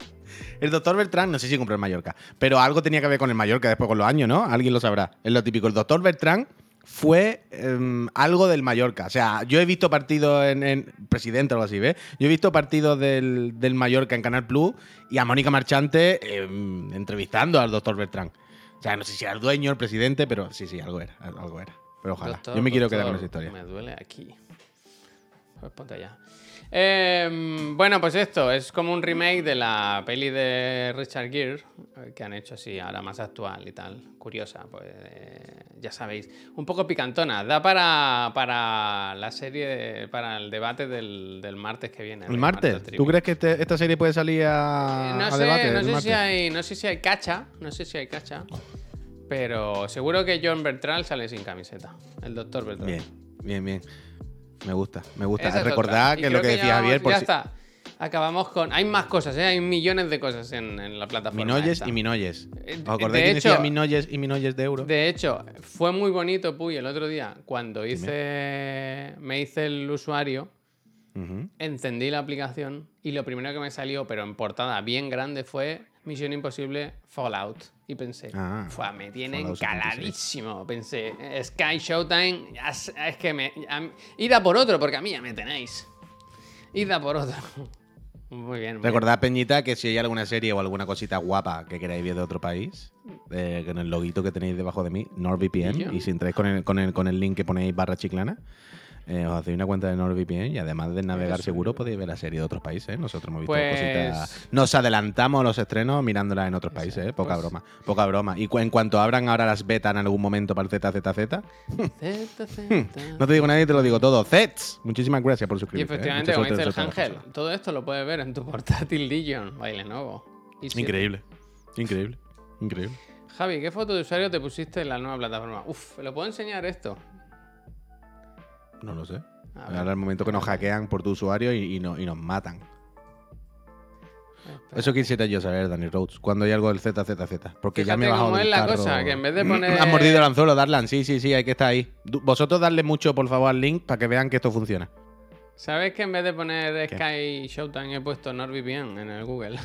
El doctor Bertrand, no sé si compró el Mallorca, pero algo tenía que ver con el Mallorca después con los años, ¿no? Alguien lo sabrá. Es lo típico. El doctor Bertrand fue em, algo del Mallorca. O sea, yo he visto partidos en, en Presidente o algo así, ¿ves? Yo he visto partidos del, del Mallorca en Canal Plus y a Mónica Marchante em, entrevistando al doctor Bertrand. O sea, no sé si era el dueño, el presidente, pero sí, sí, algo era. Algo era. Pero ojalá. Doctor, yo me quiero quedar con esa historia. Me duele aquí. Pues ponte allá. Em, bueno, pues esto es como un remake de la peli de Richard Gere eh, que han hecho así ahora más actual y tal. Curiosa, pues eh, ya sabéis. Un poco picantona. Da para, para la serie, para el debate del, del martes que viene. ¿El martes? ¿Tú crees que este- esta serie puede salir a, Eh, no a sé, debate? no sé si hay, no sé si hay cacha, no sé si hay cacha, pero seguro que John Bertrand sale sin camiseta, el doctor Bertrand. Bien, bien, bien. Me gusta, me gusta. Es Recordad que lo creo que decía Javier, por ya si- está. Acabamos con. Hay más cosas, ¿eh? hay millones de cosas en, en la plataforma. Minoyes esta. y Minoyes. Eh, ¿Os acordáis de quién decía Minoyes y Minoyes de euro? De hecho, fue muy bonito, Puy, el otro día, cuando hice. Me hice el usuario, encendí la aplicación y lo primero que me salió, pero en portada bien grande, fue Misión Imposible Fallout. Y pensé, Ah, "Fua, me tienen Fallout 76. caladísimo. Pensé, Sky Showtime, es, es que me. a por otro, porque a mí ya me tenéis. Id a por otro. Muy bien. muy bien. Recordad, Peñita, que si hay alguna serie o alguna cosita guapa que queráis ver de otro país, eh, con el loguito que tenéis debajo de mí, NordVPN, ¿Y y si entráis con el, con el, con el link que ponéis barra chiclana, eh, os hacéis una cuenta de NordVPN y además de navegar Eso. seguro podéis ver la serie de otros países. ¿eh? Nosotros hemos visto Pues- cositas. Nos adelantamos los estrenos mirándolas en otros países, ¿eh? poca Pues- broma. Poca broma. Y cu- en cuanto abran ahora las betas en algún momento para el ZZZ, no te digo nadie, te lo digo todo. Zets, muchísimas gracias por Y suscribirte. ¿eh? efectivamente, Mucha como dice el Ángel, todo esto lo puedes ver en tu portátil Legion, baile nuevo. Y. Increíble, increíble, increíble. Javi, ¿qué foto de usuario te pusiste en la nueva plataforma? Uf, ¿lo puedo enseñar esto? No lo sé. Ahora el momento que nos hackean por tu usuario y, y no- y nos matan. espera. Eso quisiera yo saber, Danny Rhodes, cuando hay algo del ZZZ. Porque ya me he bajado del es la carro. cosa, que en vez de poner- Has mordido el anzuelo, Darlan. Sí, sí, sí, hay que estar ahí. Vosotros darle mucho, por favor, al link para que vean que esto funciona. ¿Sabes que en vez de poner Sky Showtime he puesto NordVPN en el Google?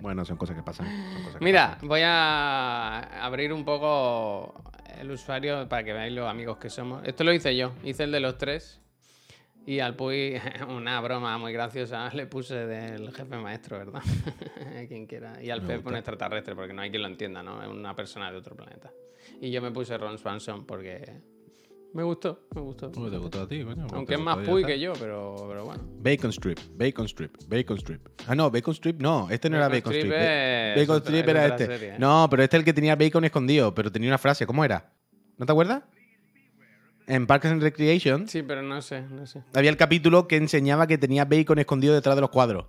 Bueno, son cosas que pasan. son cosas que Mira, pasan. voy a abrir un poco el usuario para que veáis los amigos que somos. Esto lo hice yo, hice el de los tres. Y al Puy, una broma muy graciosa, le puse del jefe maestro, ¿verdad? quien quiera. Y al Pep un extraterrestre, porque no hay quien lo entienda, ¿no? Es una persona de otro planeta. Y yo me puse Ron Swanson porque me gustó, me gustó. ¿Cómo te gustó a ti, coño? Aunque es más Puy que yo, pero, pero bueno. Bacon Strip, Bacon Strip, Bacon Strip. Ah, no, Bacon Strip no, este no era Bacon Strip Strip. es Bacon Strip era este. serie, ¿eh? No, pero este es el que tenía bacon escondido, pero tenía una frase. ¿Cómo era? ¿No te acuerdas? En Parks and Recreation Sí, pero no sé, no sé. había el capítulo que enseñaba que tenía bacon escondido detrás de los cuadros.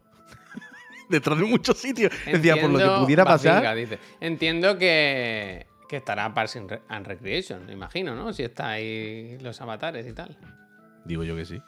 detrás de muchos sitios. Decía, por lo que Entiendo- pudiera Bazinga, pasar. dice. Entiendo que, que estará Parks and Re- and Recreation, me imagino, ¿no? Si está ahí los avatares y tal. Digo yo que sí.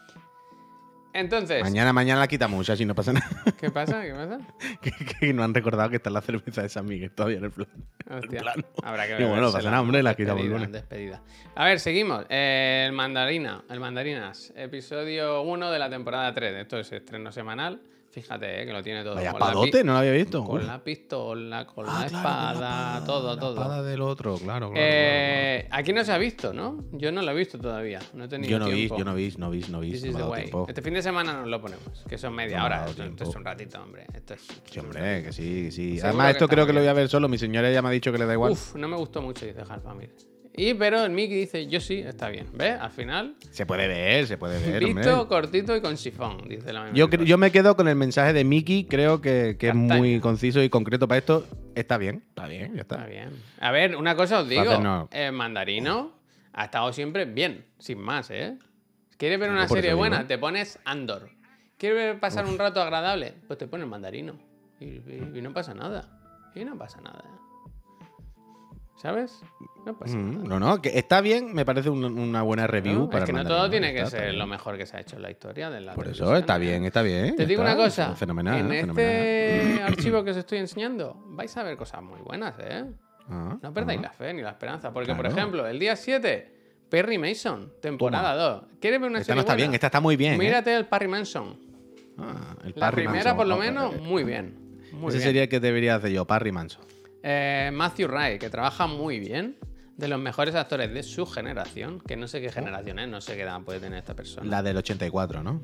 Entonces, Mañana, mañana la quitamos, ya si no pasa nada. ¿qué pasa? ¿Qué pasa? que, que no han recordado que está la cerveza de San Miguel todavía en el plan. Hostia, plano. habrá que Y bueno, no pasa nada, hombre, la quitamos Despedida. A ver, seguimos. Eh, el mandarina, el mandarinas, episodio 1 de la temporada 3. Esto es estreno semanal. Fíjate, eh, que lo tiene todo. Vaya Con la no lo había visto. Con Uf. la pistola, con Ah, la claro, con la espada, todo, la todo. espada del otro, claro, claro. Eh, Aquí no se ha visto, ¿no? Yo no lo he visto todavía. No he tenido Yo no vi, tiempo. yo no vi, no vi, no vi. No. Este fin de semana nos lo ponemos, que son media No hora. Esto, esto es un ratito, hombre. Esto es, Sí, hombre, que sí, sí. Seguro Además, esto creo que lo voy a ver solo. Mi señora ya me ha dicho que le da igual. Uf, no me gustó mucho, dice Halfamir. Y pero el Mickey dice, yo sí, está bien. ¿Ves? Al final, Se puede ver, se puede ver, visto, hombre. cortito y con sifón, dice la Yo, misma yo me quedo con el mensaje de Mickey, creo que, que es muy conciso y concreto para esto. Está bien, está bien, ya Está está. bien. A ver, una cosa os digo. No. El mandarino ha estado siempre bien, sin más, ¿eh? ¿Quieres ver No, una serie buena? Te pones Andor. ¿Quieres ver pasar un rato agradable? Pues te pones mandarino. Y, y- y no pasa nada. Y no pasa nada. ¿Sabes? No pasa Mm, nada. No, no, que está bien, me parece un- una buena review ¿no? para es que no todo tiene que está ser bien. lo mejor que se ha hecho en la historia de la Por eso televisión, está ¿eh? bien, está bien. Te ya digo está, una cosa. Fenomenal, en fenomenal. este archivo que os estoy enseñando, vais a ver cosas muy buenas, ¿eh? Ah, No perdáis ah. la fe ni la esperanza. Porque, por Claro. ejemplo, el día 7, Perry Mason, temporada 2. ¿Quieres ver una Esta serie no está buena? bien, esta está muy bien. ¿eh? Mírate el Perry Manson. Ah, el La Parry primera, Manson, por lo menos, muy bien. Muy Ese bien. sería el que debería hacer yo, Parry Manson. Eh, Matthew Wright, que trabaja muy bien. De los mejores actores de su generación. Que no sé qué generación es, no sé qué edad puede tener esta persona. La del 84, ¿no?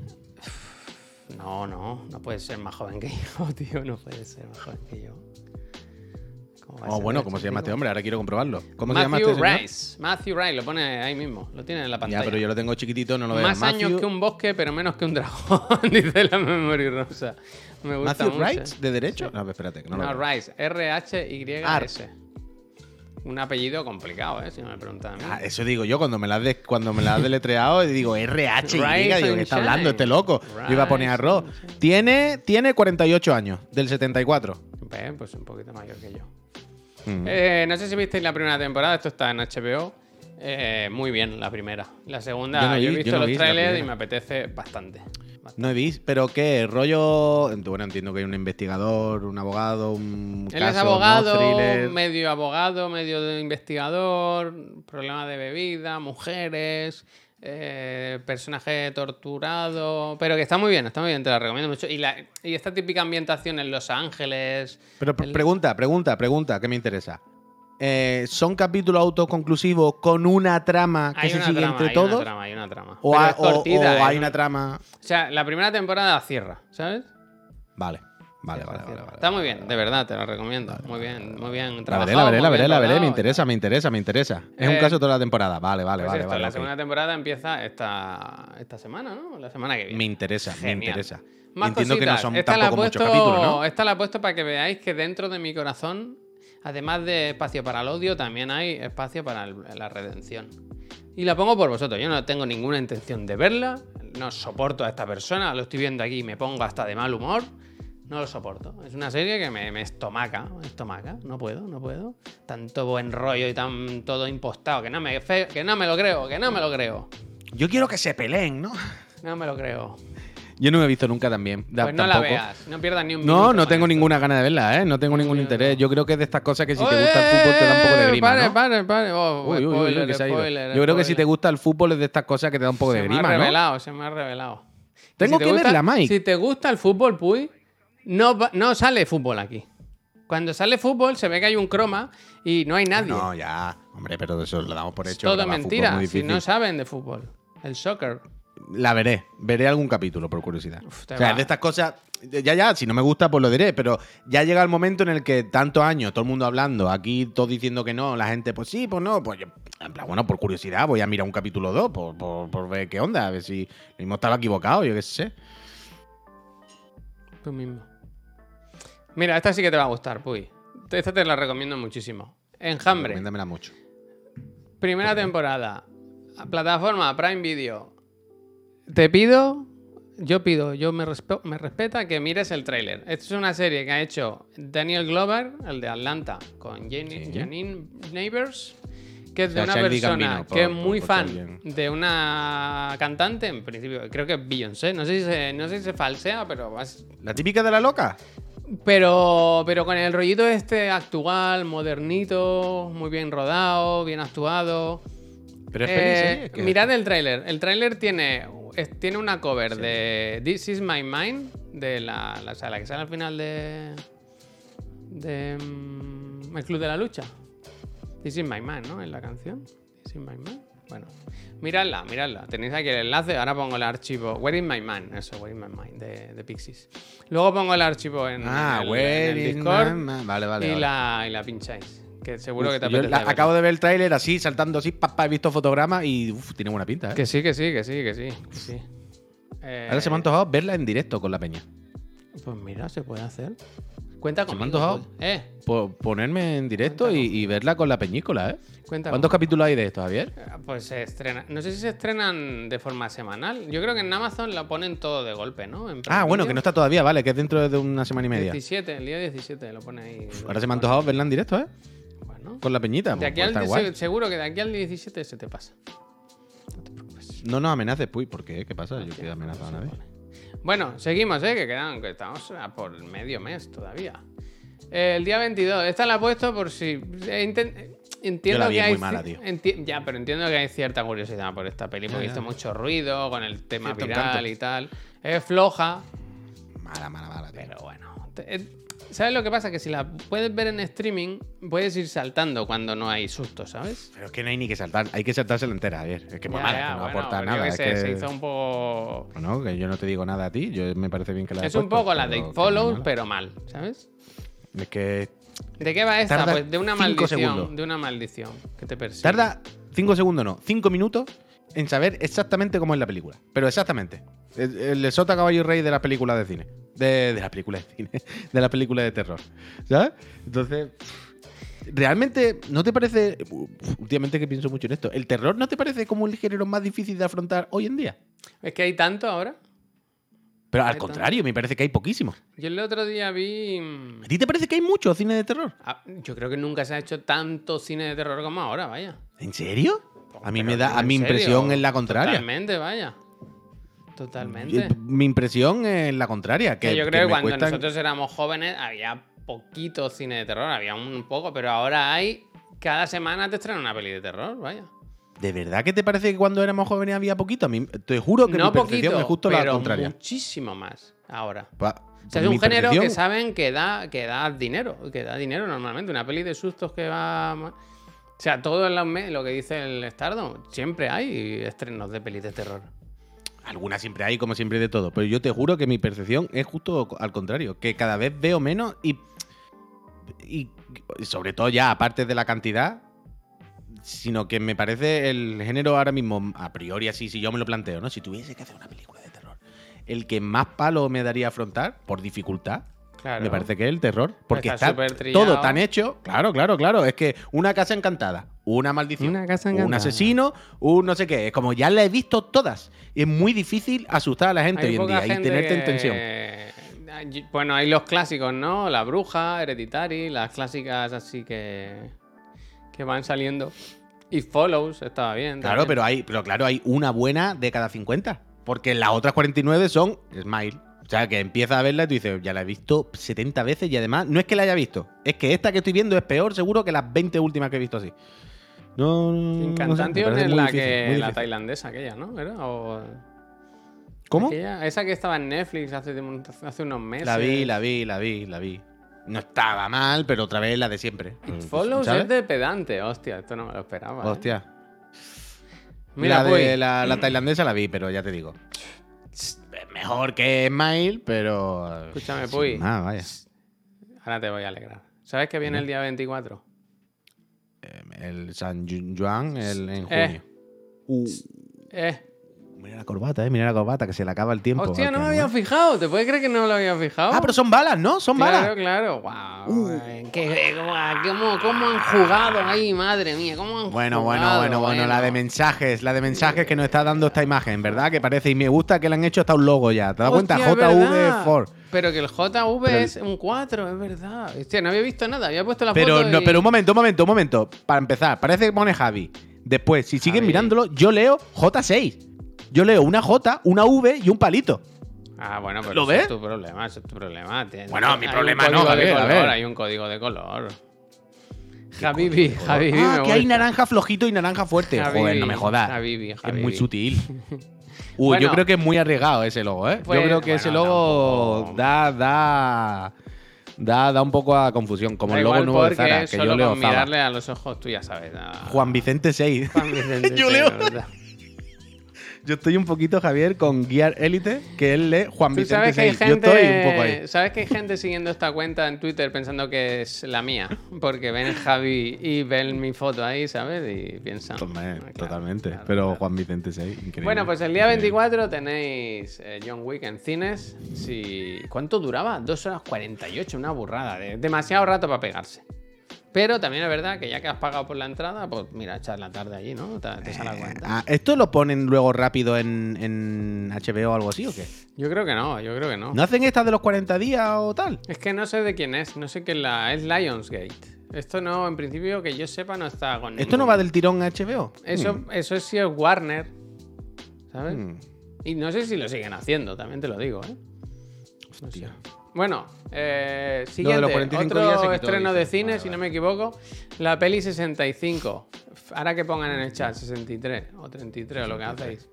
No, no, no puede ser más joven que yo, tío. No puede ser más joven que yo. ¿Cómo va a Oh, bueno, de ¿cómo se llama este 84? hombre? Ahora quiero comprobarlo. ¿Cómo se llama Matthew este señor? Rice. Matthew Rice, lo pone ahí mismo. Lo tiene en la pantalla. Ya, pero yo lo tengo chiquitito, no lo veo. Más años Matthew- que un bosque, pero menos que un dragón, dice la memoria rosa. Me gusta Matthew mucho. Wright, de derecho. No, espérate, que no, No, lo veo. Rice, R-H-Y-S. Un apellido complicado, ¿eh? Si no me preguntan a mí. Ah, eso digo yo cuando me la de- cuando me la has deletreado y digo RH y digo, ¿qué está hablando este loco? Yo iba a poner arroz. Tiene, tiene 48 años, del 74. Pues un poquito mayor que yo. Mm. Eh, no sé si visteis la primera temporada, esto está en HBO. Eh, muy bien, la primera. La segunda, Yo no yo, vi- he visto yo no los vi trailers y me apetece bastante. No he visto, pero ¿qué? ¿Rollo? Bueno, entiendo que hay un investigador, un abogado, un Él caso, es abogado, medio abogado, medio investigador, problema de bebida, mujeres, eh, personaje torturado, pero que está muy bien, está muy bien, te la recomiendo mucho. Y, la, y esta típica ambientación en Los Ángeles. Pero el- pregunta, pregunta, pregunta, que me interesa. Eh, ¿Son capítulos autoconclusivos con una trama que hay se sigue trama, entre hay todos? Una trama, hay una trama. ¿O, Pero ha- es o- cortita, o es hay un- una trama...? O sea, la primera temporada cierra, ¿sabes? Vale, vale, vale. vale, vale, Está muy bien, de verdad, te lo recomiendo. muy bien, muy bien La veré, la veré, la veré, bien la veré. Me interesa, me interesa, me interesa. Es un Eh, caso toda la temporada. Vale, vale, Pues vale, esto, vale. la segunda temporada empieza esta, esta semana, ¿no? La semana que viene. Me interesa, me interesa. Más Entiendo que no son esta tampoco muchos puesto- capítulos, ¿no? Esta la he puesto para que veáis que dentro de mi corazón, además de espacio para el odio, también hay espacio para el- la redención. Y la pongo por vosotros. Yo no tengo ninguna intención de verla. No soporto a esta persona. Lo estoy viendo aquí y me pongo hasta de mal humor. No lo soporto. Es una serie que me, me estomaca. me estomaca. No puedo, no puedo. Tanto buen rollo y tan todo impostado. Que no me, fe- que no me lo creo, que no me lo creo. Yo quiero que se peleen, ¿no? No me lo creo. Yo no me he visto nunca también. Pues no la veas. No pierdas ni un No, minuto no con tengo esto. ninguna gana de verla, ¿eh? No tengo ningún interés. Yo creo que es de estas cosas que si te gusta el fútbol te da un poco de grima, Pare, ¿no? pare, pare. Oh, Uy, uy, uy, uy, spoiler, que se ha ido. spoiler, Yo creo que si te gusta el fútbol es de estas cosas que te da un poco de se me ha grima, ¿no? revelado, se me ha revelado. Tengo te que gusta- verla, Mike. Si te gusta el fútbol, Puy, no, no sale fútbol aquí. Cuando sale fútbol se ve que hay un croma y no hay nadie. No, ya. Hombre, pero eso lo damos por hecho. todo mentira. Si no saben de fútbol. El soccer. La veré. Veré algún capítulo, por curiosidad. Uf, o sea, va. de estas cosas. Ya, ya, si no me gusta, pues lo diré. Pero ya llega el momento en el que tantos años, todo el mundo hablando, aquí todos diciendo que no, la gente, pues sí, pues no. Pues yo, en plan, bueno, por curiosidad, voy a mirar un capítulo 2 por, por, por ver qué onda, a ver si mismo estaba equivocado, yo qué sé. Tú mismo. Mira, esta sí que te va a gustar, Puy. Esta te la recomiendo muchísimo. Enjambre. Recomiéndamela mucho. Primera temporada. Plataforma Prime Video. Te pido, yo pido, yo me, respe- me respeta que mires el tráiler. Esta es una serie que ha hecho Daniel Glover, el de Atlanta, con Jane- Sí. Janine Neighbors, que es O de sea, una persona Gambino, que es muy por fan de una cantante, en principio, creo que es Beyoncé. No sé si se, no sé si se falsea, pero vas- ¿La típica de la loca? Pero, pero con el rollito este actual, modernito, muy bien rodado, bien actuado. Pero es Eh, peli, serie, ¿qué? mirad el tráiler. El tráiler tiene, es- tiene una cover de This Is My Mind, de la, la, o sea, la que sale al final de, de mm, El Club de la Lucha. This Is My Mind, ¿no? En la canción. This Is My Mind. Bueno, miradla, miradla. Tenéis aquí el enlace. Ahora pongo el archivo. Where is my mind? Eso, Where is my mind de, de Pixies. Luego pongo el archivo en, Ah, el, where en el is Discord my mind? Vale, vale. y, vale. La, y la pincháis. Que seguro que te apetece. la- acabo de ver el tráiler así, saltando así, papá, he visto fotogramas y uf, tiene buena pinta, ¿eh? Que sí, que sí, que sí, que sí. que sí. Eh, Ahora se me ha antojado verla en directo con la peña. Pues mira, se puede hacer. Cuenta Se me ha conmigo. antojado. Eh, Po- ponerme en directo y, y verla con la peñícola, ¿eh? cuenta ¿Cuántos capítulos hay de esto, Javier? Eh, Pues se estrena. No sé si se estrenan de forma semanal. Yo creo que en Amazon la ponen todo de golpe, ¿no? En Ah, bueno, que no está todavía, vale, que es dentro de una semana y media. 17, el día 17 lo pone ahí. Ahora se me ha antojado verla en directo, ¿eh? Bueno. Con la peñita. De pues, aquí al se- seguro que de aquí al 17 se te pasa. No nos amenaces, pues, ¿por qué? ¿Qué pasa? Yo que he amenazado a nadie. Bueno, seguimos, ¿eh? Que quedan, que estamos a por medio mes todavía. El día 22. Esta la he puesto por si. eh, eh, Entiendo Yo la vi que hay. muy mala, tío. ya, pero entiendo que hay cierta curiosidad por esta peli porque hizo mucho ruido con el tema Cierto viral encanto. y tal. Es floja, Mala, mala, mala, tío. pero bueno. Te- eh, ¿Sabes lo que pasa? Que si la puedes ver en streaming, puedes ir saltando cuando no hay susto, ¿sabes? Pero es que no hay ni que saltar, hay que saltársela entera, Javier. Es que que no bueno, aporta nada. Es sé, que... se hizo un poco. Bueno, que yo no te digo nada a ti, yo me parece bien que la Es un puesto, poco la de mala. pero mal, ¿sabes? Es que ¿De qué va esta? Pues de una maldición. segundos. De una maldición que te persigue. tarda 5 segundos, no, 5 minutos en saber exactamente cómo es la película. Pero exactamente. El, el Sota Caballo y Rey de las películas de cine. De, de las películas de cine. De las películas de terror. ¿Sabes? Entonces. ¿Realmente no te parece, últimamente que pienso mucho en esto, el terror no te parece como el género más difícil de afrontar hoy en día? Es que hay tanto ahora. Pero al contrario, me parece que hay poquísimo. Yo el otro día vi. mm, ¿A ti te parece que hay mucho cine de terror? ah, Yo creo que nunca se ha hecho tanto cine de terror como ahora, vaya. ¿En serio? A mí me da, a ¿en mi serio? impresión es la contraria. Totalmente, vaya. Totalmente. Mi impresión es la contraria. Que, Que yo creo que cuando cuestan- nosotros éramos jóvenes había poquito cine de terror, había un poco, pero ahora hay. Cada semana te estrenan una peli de terror, vaya. ¿De verdad que te parece que cuando éramos jóvenes había poquito? A mí, te juro que no mi percepción poquito, es justo pero la contraria. muchísimo más ahora. Pa- O sea, es mi un género que saben que da, que da dinero, que da dinero normalmente. Una peli de sustos que va... O sea, todo en lo que dice el Stardom, siempre hay estrenos de pelis de terror. Algunas siempre hay, como siempre, de todo. Pero yo te juro que mi percepción es justo al contrario. Que cada vez veo menos y. Y sobre todo ya, aparte de la cantidad. Sino que me parece el género ahora mismo, a priori así, si yo me lo planteo, ¿no? Si tuviese que hacer una película de terror, el que más palo me daría afrontar, por dificultad, Claro. me parece que es el terror. Porque Está está, todo tan hecho. Claro, claro, claro. Es que una casa encantada, una maldición, Una casa un asesino, un no sé qué. Es como ya la he visto todas. Y es muy difícil asustar a la gente Hay hoy en día y tenerte en tensión. Bueno, hay los clásicos, ¿no? La bruja, Hereditary, las clásicas así que, que van saliendo. Y Follows estaba bien. Claro, también. pero hay, pero claro, hay una buena de cada 50. Porque las otras 49 son Smile. O sea, que empieza a verla y tú dices, ya la he visto 70 veces y además no es que la haya visto, es que esta que estoy viendo es peor seguro que las 20 últimas que he visto así. No, no parece es la, difícil, que, la tailandesa, aquella, ¿no? ¿Era? O- ¿Cómo? aquella- esa que estaba en Netflix hace, hace unos meses. La vi, la vi, la vi, la vi. No estaba mal, pero otra vez la de siempre. It Follows ¿Sabes? es de pedante. Hostia, esto no me lo esperaba. ¿eh? Hostia. Mira, la, de la, la tailandesa la vi, pero ya te digo. Mejor que Smile, pero. Escúchame, sin Puy. más, vaya. ahora te voy a alegrar. ¿Sabes que viene el día 24? El San Ju- Juan el, en Eh. junio. Uh, Eh, mira la corbata, eh. Mira la corbata, que se le acaba el tiempo. hostia, no me había fijado. ¿Te puedes creer que no me lo había fijado? Ah, pero son balas, ¿no? Son Claro, balas. claro. Wow. eh, qué- cómo, cómo- cómo han jugado ahí, madre mía. ¿Cómo han Bueno, bueno, jugado? bueno, bueno, la de mensajes, la de mensajes que nos está dando esta imagen, ¿verdad? Que parece, y me gusta que le han hecho hasta un logo ya. ¿Te das cuenta? Hostia, es verdad. JV4. Pero que el JV Pero es un 4, es verdad. Hostia, no había visto nada. Había puesto la Pero, foto no, pero un momento, un momento, un momento. Para empezar, parece que pone Javi. Después, si siguen mirándolo, yo leo J6. Yo leo una J, una V y un palito. Ah, bueno, pero ¿Lo eso ves? es tu problema, eso es tu problema. Tienes- Bueno, mi problema un no, código de Javier, a color, ver. Hay un código de color. Javibi, Javibi. ah, que hay gusta. naranja flojito y naranja fuerte. Javibi, Joder, no me jodas. Javibi, Es Javibi. muy sutil. Uy, Bueno. yo creo que es muy arriesgado ese logo, ¿eh? Pues, yo creo que ese bueno, logo tampoco. da, da, da, da un poco a confusión. Como Da el logo igual nuevo de porque Zara, que solo yo leo con Zaba. mirarle a los ojos tú ya sabes. Juan Vicente 6. Juan Vicente, Yo sí, leo. la verdad. Yo estoy un poquito, Javier, con Gear Elite, que él lee Juan Vicente sabes que hay 6. Yo estoy un poco ahí. gente, sabes que hay gente siguiendo esta cuenta en Twitter pensando que es la mía, porque ven Javi y ven mi foto ahí, ¿sabes? Y piensan. Hombre, Ah, claro, totalmente. claro, Pero claro. Juan Vicente 6, increíble. Bueno, pues el día Increíble. 24 tenéis eh, John Wick en cines. Si... ¿Cuánto duraba? 2 horas 48, una burrada. de- demasiado rato para pegarse. Pero también es verdad que ya que has pagado por la entrada, pues mira, echar la tarde allí, ¿no? Te, te sale a cuenta. Ah, ¿Esto lo ponen luego rápido en, en HBO o algo así o qué? Yo creo que no, yo creo que no. ¿No hacen estas de los 40 días o tal? Es que no sé de quién es, no sé qué es la. Es Lionsgate. Esto no, en principio, que yo sepa, no está con. ¿Esto no va del tirón a HBO? Eso, Mm. eso es si es Warner. ¿Sabes? Mm. Y no sé si lo siguen haciendo, también te lo digo, ¿eh? No sé. Bueno, eh, Lo siguiente, de los 45 otro días se quitó, estreno dice. de cine, Vale, si no me equivoco, la peli 65. Ahora que pongan en el chat 63 o 33 o lo que hacéis.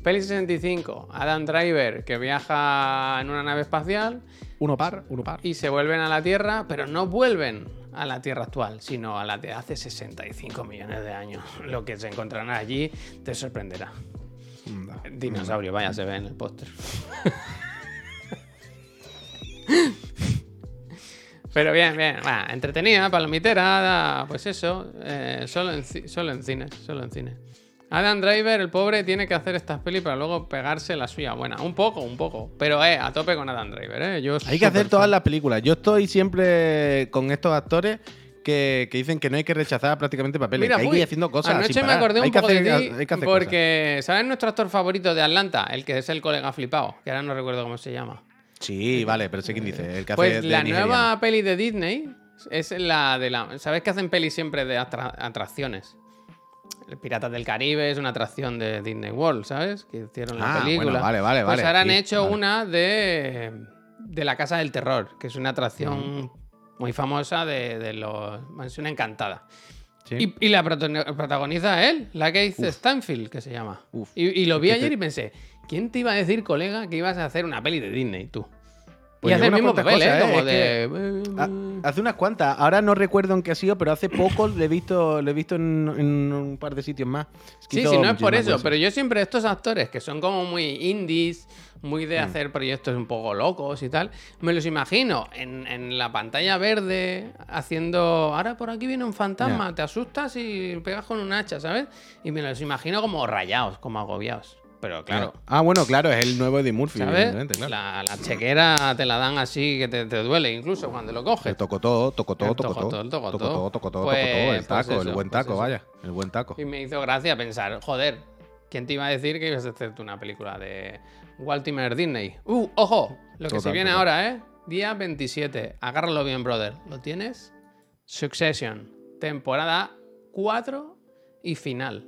Peli 65, Adam Driver que viaja en una nave espacial Uno par, uno par. y se vuelven a la Tierra, pero no vuelven a la Tierra actual, sino a la de hace 65 millones de años. Lo que se encontrarán allí te sorprenderá. Anda. Dinosaurio, vaya, se ve en el póster. Pero bien, bien, entretenida, palomitera, pues eso, eh, solo, en, solo en cines, solo en cines. Adam Driver, el pobre, tiene que hacer estas pelis para luego pegarse la suya buena. Un poco, un poco. Pero eh, a tope con Adam Driver, eh. Yo Hay que hacer todas las películas. Yo estoy siempre con estos actores que, que dicen que no hay que rechazar prácticamente papeles. Mira, que hay que ir haciendo cosas. Anoche sin me acordé un hay que poco hacer, de ti hay que hacer cosas. porque, ¿sabes nuestro actor favorito de Atlanta? El que es el colega flipado, que ahora no recuerdo cómo se llama. Sí, vale, pero sé quién dice. El que Pues la nueva peli de Disney es la de la. ¿Sabes que hacen pelis siempre de atra- atracciones? El Piratas del Caribe es una atracción de Disney World, ¿sabes? Que hicieron la Ah, película. bueno, vale, vale, Pues vale, ahora han sí, hecho vale. una de. de la Casa del Terror, que es una atracción muy famosa de, de los. Mansión Encantada. Sí. Y, y la protagoniza él, la Keith Stanfield, que se llama. Uf. Y, y lo vi que ayer y pensé, ¿quién te iba a decir, colega, que ibas a hacer una peli de Disney, tú? Pues y hace el mismo papel, ¿eh? cosas, Como ¿eh? de... Hace unas cuantas. Ahora no recuerdo en qué ha sido, pero hace poco le he visto, le he visto en, en un par de sitios más. Es que Sí, sí, no es por eso, cosas. pero yo siempre estos actores que son como muy indies, muy Mm. de hacer proyectos un poco locos y tal, me los imagino en, en la pantalla verde haciendo, ahora por aquí viene un fantasma, te asustas y pegas con un hacha, ¿sabes? Y me los imagino como rayados, como agobiados. Pero claro, Ah, bueno, claro, es el nuevo Eddie Murphy, evidentemente, claro. La, la chequera te la dan así que te, te duele incluso cuando lo coges. El tocó todo, tocó todo, El todo, tocó todo, Pues-. El pues taco, el buen pues taco, vaya. El buen taco. Y me hizo gracia pensar, joder, ¿quién te iba a decir que ibas a hacerte una película de Waltimer Disney? ¡Uh, ojo! Lo que se viene total. ahora, ¿eh? Día 27. Agárralo bien, brother. ¿Lo tienes? Succession. Temporada 4 y final.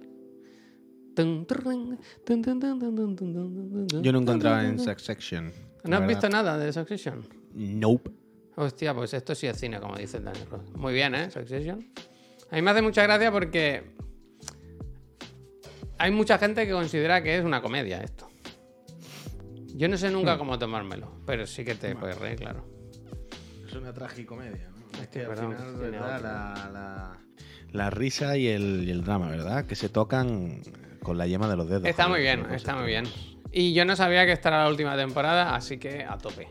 Yo no encontraba en. Succession. ¿No has visto nada de Succession? Nope. Hostia, pues esto sí es cine, como dice el Daniel Ross. Muy bien, ¿eh? Succession. A mí me hace mucha gracia porque hay mucha gente que considera que es una comedia esto. Yo no sé nunca cómo tomármelo, pero sí que te puedes reír, claro. Es una tragicomedia, ¿no? Es que al final, ¿verdad? La, la- la risa y el, y el drama, ¿verdad? Que se tocan con la yema de los dedos. Está joder, muy bien, está muy bien. Y yo no sabía que esta era la última temporada, así que a tope.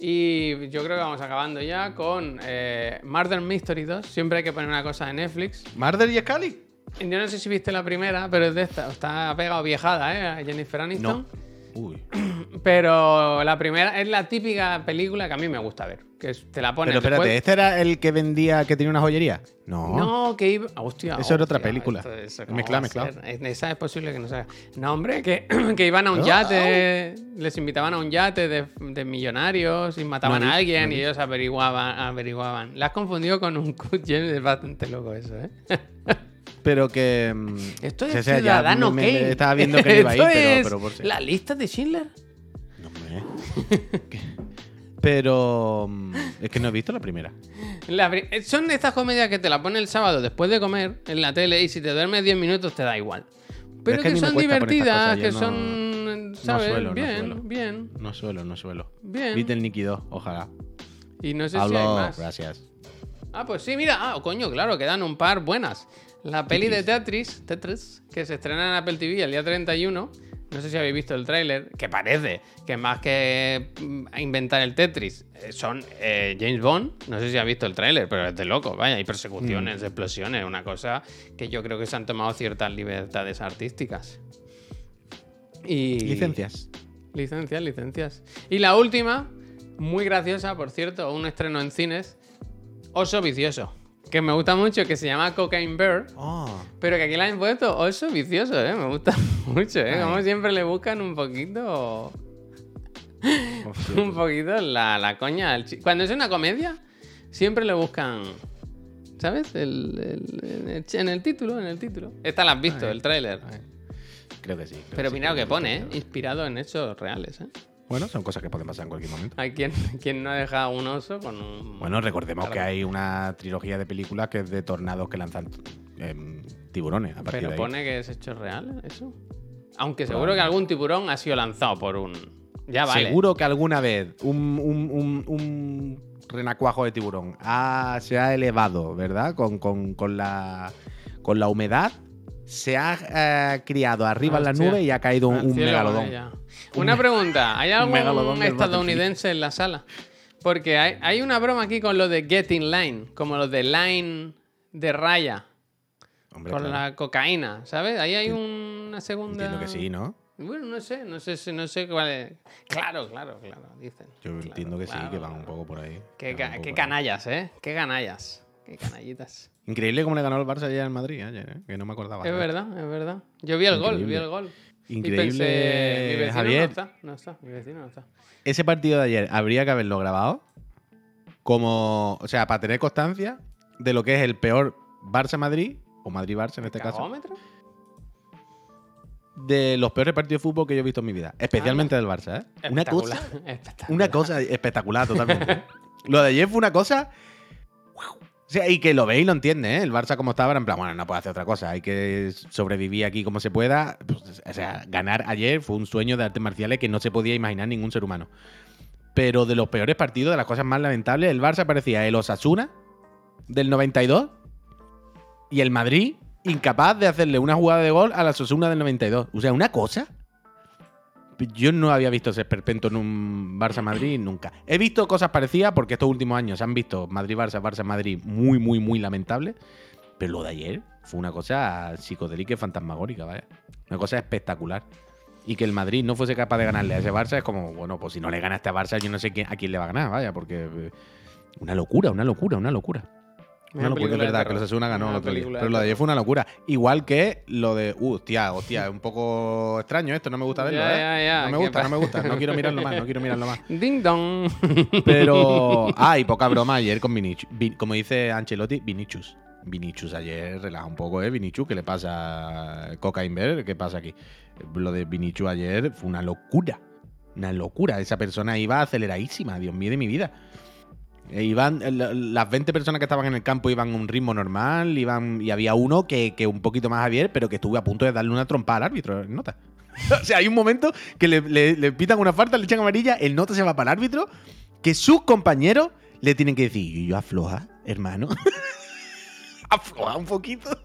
Y yo creo que vamos acabando ya con eh, Murder Mystery 2. Siempre hay que poner una cosa de Netflix. ¿Marder y Scully? Yo no sé si viste la primera, pero es de esta. Está pegado viejada, ¿eh? A Jennifer Aniston. No. Uy. Pero la primera es la típica película que a mí me gusta ver. Que es- te la pones Pero espérate, después- ¿este era el que vendía, que tenía una joyería? No. No, que iba. Hostia. Eso era otra película. esto- eso Es cómo mezclado, va a mezclado. ser. Es- Esa es posible que no sea. No, hombre, que, que iban a un No. yate. Les invitaban a un yate de, de millonarios y mataban No a alguien y ellos averiguaban. averiguaban. La has confundido con un Cut James, es bastante loco eso, ¿eh? Pero que. mm, Esto o es sea, Ciudadano me- me-. Estaba viendo que no iba a ir, pero, por si- La lista de Schindler. No. ¿Qué? Pero. mm, Es que no he visto la primera. La pri- eh, son estas comedias que te la ponen el sábado después de comer en la tele y si te duermes 10 minutos te da igual. Pero que me son divertidas, que no- son, ¿sabes? suelo, no bien, suelo. bien, No suelo, no suelo. bien. Little Nicky 2, ojalá. Y no sé si hay Hablo, más. gracias. Ah, pues sí, mira, ah, coño, claro, quedan un par buenas. La peli de Tetris, Tetris, que se estrena en Apple TV el día 31. No sé si habéis visto el tráiler, que parece que más que mm, inventar el Tetris, eh, son eh, James Bond. No sé si habéis visto el tráiler, pero es de loco, vaya, hay persecuciones, Mm. explosiones, una cosa que yo creo que se han tomado ciertas libertades artísticas. Y... Licencias. Licencias, licencias. Y la última, muy graciosa, por cierto, un estreno en cines, Oso Vicioso, que me gusta mucho, que se llama Cocaine Bear, Oh. pero que aquí la han puesto Oso Vicioso, ¿eh? Me gusta mucho, ¿eh? Ay. Como siempre le buscan un poquito... hostia. Un poquito la, la coña. al Cuando es una comedia, siempre le buscan... ¿Sabes? El, el- en, el, en el título, en el título. Esta la has visto, Ay. el tráiler. Creo que sí. creo Pero sí, mira lo creo que pone, ¿eh? que- Inspirado en hechos reales, ¿eh? Bueno, son cosas que pueden pasar en cualquier momento. Hay quien, quien no ha dejado un oso con un. Bueno, recordemos que hay una trilogía de películas que es de tornados que lanzan em, tiburones. A partir Pero de ahí. pone que es hecho real, eso. Aunque seguro que algún tiburón ha sido lanzado por un. Ya vale. Seguro que alguna vez un, un- un- un renacuajo de tiburón ha- se ha elevado, ¿verdad? Con, con- con la, con la humedad, se ha eh, criado arriba en Hostia. nubes y ha caído un, con megalodón. ella. Una pregunta: ¿hay algún estadounidense en la sala? Porque hay, hay una broma aquí con lo de Get in Line, como lo de Line de raya, Hombre, con claro. la cocaína, ¿sabes? Ahí hay una segunda. Entiendo que sí, ¿no? Bueno, no sé, no sé, no sé cuál es. Claro, claro, claro, dicen. Yo Claro, entiendo que sí, que van un poco por ahí. Qué, ca- ahí. canallas, ¿eh? Qué canallas. Qué canallitas. Increíble cómo le ganó el Barça ayer al Madrid, ayer, ¿eh? que no me acordaba. Es de verdad, es verdad. Yo vi el gol, vi Increíble. el gol. Increíble, Y pensé, mi vecino Javier. no está, no está, mi vecino no está. Ese partido de ayer habría que haberlo grabado como, o sea, para tener constancia de lo que es el peor Barça-Madrid, o Madrid-Barça en este caso, ¿Cagómetro? de los peores partidos de fútbol que yo he visto en mi vida, especialmente del Barça, ¿eh? Una cosa, una cosa espectacular totalmente. lo de ayer fue una cosa... Y que lo ve y lo entiende, ¿eh? El Barça como estaba, en plan, bueno, no puede hacer otra cosa, hay que sobrevivir aquí como se pueda. Pues, o sea, ganar ayer fue un sueño de artes marciales que no se podía imaginar ningún ser humano. Pero de los peores partidos, de las cosas más lamentables, el Barça parecía el Osasuna del 92 y el Madrid incapaz de hacerle una jugada de gol a la Osasuna del 92. O sea, una cosa. Yo no había visto ese esperpento en un Barça-Madrid nunca. He visto cosas parecidas porque estos últimos años han visto Madrid-Barça, Barça-Madrid muy, muy, muy lamentables. Pero lo de ayer fue una cosa psicodélica y fantasmagórica, vaya. Una cosa espectacular. Y que el Madrid no fuese capaz de ganarle a ese Barça es como, bueno, pues si no le gana a este Barça, yo no sé a quién le va a ganar, vaya, porque. eh, Una locura, una locura, una locura. Una locura, es verdad, que los Asuna ganó el otro día. Pero lo de ayer fue una locura. Igual que lo de. Uh, hostia, hostia, es un poco extraño esto, no me gusta verlo, Ya, ¿eh? ya, ya, no me ¿qué gusta, no me gusta. No quiero mirarlo más, no quiero mirarlo más. Ding dong. Pero. Ah, y poca broma ayer con Vinicius. Vi- Como dice Ancelotti, Vinicius. Vinichus ayer relaja un poco, ¿eh? Vinichus, ¿qué le pasa a Cocaine ¿Qué pasa aquí? Lo de Vinichus ayer fue una locura. Una locura. Esa persona iba aceleradísima, Dios mío de mi vida. E iban, las 20 personas que estaban en el campo iban a un ritmo normal, iban, y había uno que, que un poquito más Javier, pero que estuve a punto de darle una trompa al árbitro, nota. o sea, hay un momento que le, pitan una falta, le echan amarilla, el nota se va para el árbitro, que sus compañeros le tienen que decir, yo, afloja, hermano. afloja un poquito.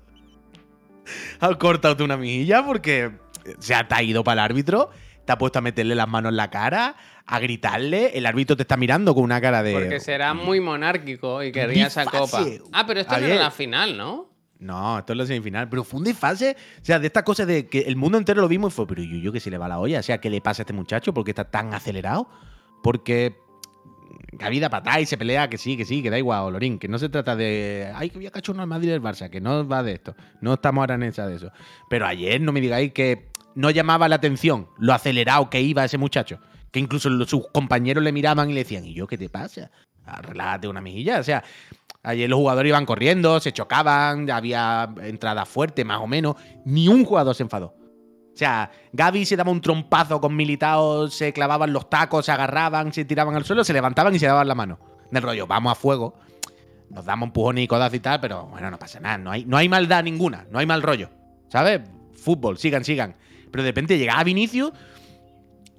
Cortado una mejilla porque se ha ido para el árbitro, te ha puesto a meterle las manos en la cara, a gritarle, el árbitro te está mirando con una cara de. Porque será muy monárquico y querría esa copa. Ah, pero esto no es la final, ¿no? No, esto es la semifinal. Pero fue un desfase. O sea, de estas cosas de que el mundo entero lo vimos y fue, pero yo, yo que se le va la olla. O sea, ¿qué le pasa a este muchacho? ¿Por qué está tan acelerado? Porque la vida patá y se pelea, que sí, que sí, que da igual, Lorín, que no se trata de, ay, que voy a cachar uno al Madrid del Barça, que no va de esto. No estamos ahora en esa de eso. Pero ayer no me digáis que no llamaba la atención lo acelerado que iba ese muchacho que incluso sus compañeros le miraban y le decían, ¿y yo qué te pasa? Relájate una mejilla. O sea, ayer los jugadores iban corriendo, se chocaban, había entrada fuerte, más o menos. Ni un jugador se enfadó. O sea, Gaby se daba un trompazo con militados, se clavaban los tacos, se agarraban, se tiraban al suelo, se levantaban y se daban la mano. Del rollo, vamos a fuego. Nos damos empujones y codazo y tal, pero bueno, no pasa nada. No hay, no hay maldad ninguna, no hay mal rollo. ¿Sabes? Fútbol, sigan, sigan. Pero de repente llegaba Vinicius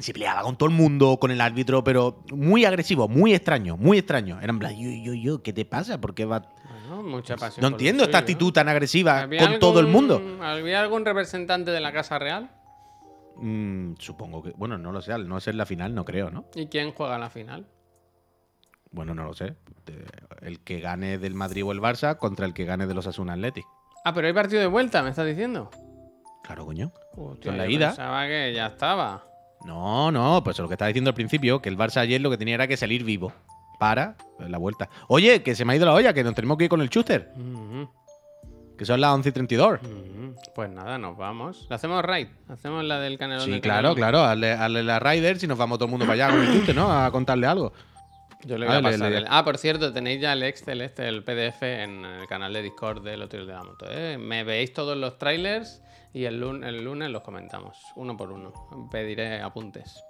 se peleaba con todo el mundo, con el árbitro, pero muy agresivo, muy extraño, muy extraño. Era en plan, yo, yo, yo, ¿qué te pasa? ¿Por qué va...? mucha pasión no entiendo esta actitud tan agresiva con todo el mundo. ¿Había algún representante de la Casa Real? Mm, supongo que. Bueno, no lo sé, al no ser la final, no creo, ¿no? ¿Y quién juega la final? Bueno, no lo sé. El que gane del Madrid o el Barça contra el que gane de los Asuna Athletic. Ah, pero hay partido de vuelta, ¿me estás diciendo? Claro, coño. Con la ida. Pensaba que ya estaba. No, no, pues lo que estaba diciendo al principio, que el Barça ayer lo que tenía era que salir vivo para la vuelta. Oye, que se me ha ido la olla, que nos tenemos que ir con el Chuster. Que son las 11 y 32. Pues nada, nos vamos. ¿La hacemos raid? ¿Hacemos la del canal? Sí, claro, claro. Hazle, la Raider si nos vamos todo el mundo para allá con el Chuster, ¿no? A contarle algo. Yo le voy a pasar. Ah, por cierto, tenéis ya el Excel, este, el PDF en el canal de Discord del Hotel de la Moto. ¿eh? Me veis todos los trailers y el lunes, el lunes los comentamos, uno por uno. Pediré apuntes.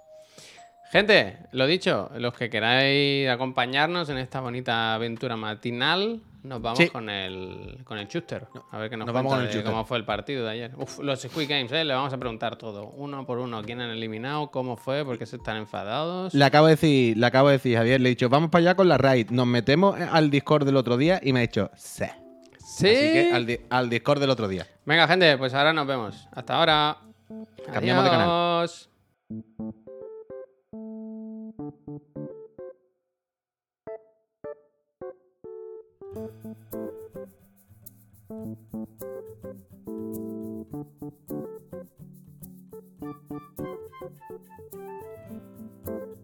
Gente, lo dicho, los que queráis acompañarnos en esta bonita aventura matinal, nos vamos con el con el Chuster. A ver qué nos, cuenta cómo fue el partido de ayer. Uf, los Squid Games, ¿eh? le vamos a preguntar todo, uno por uno, quién han eliminado, cómo fue, por qué se están enfadados. Le acabo de decir, le acabo de decir, Javier, le he dicho, vamos para allá con la raid. Nos metemos al Discord del otro día y me ha dicho, sí. Sí. Así que al, Discord del otro día. Venga, gente, pues ahora nos vemos. Hasta ahora. Cambiamos de canal. Thank you.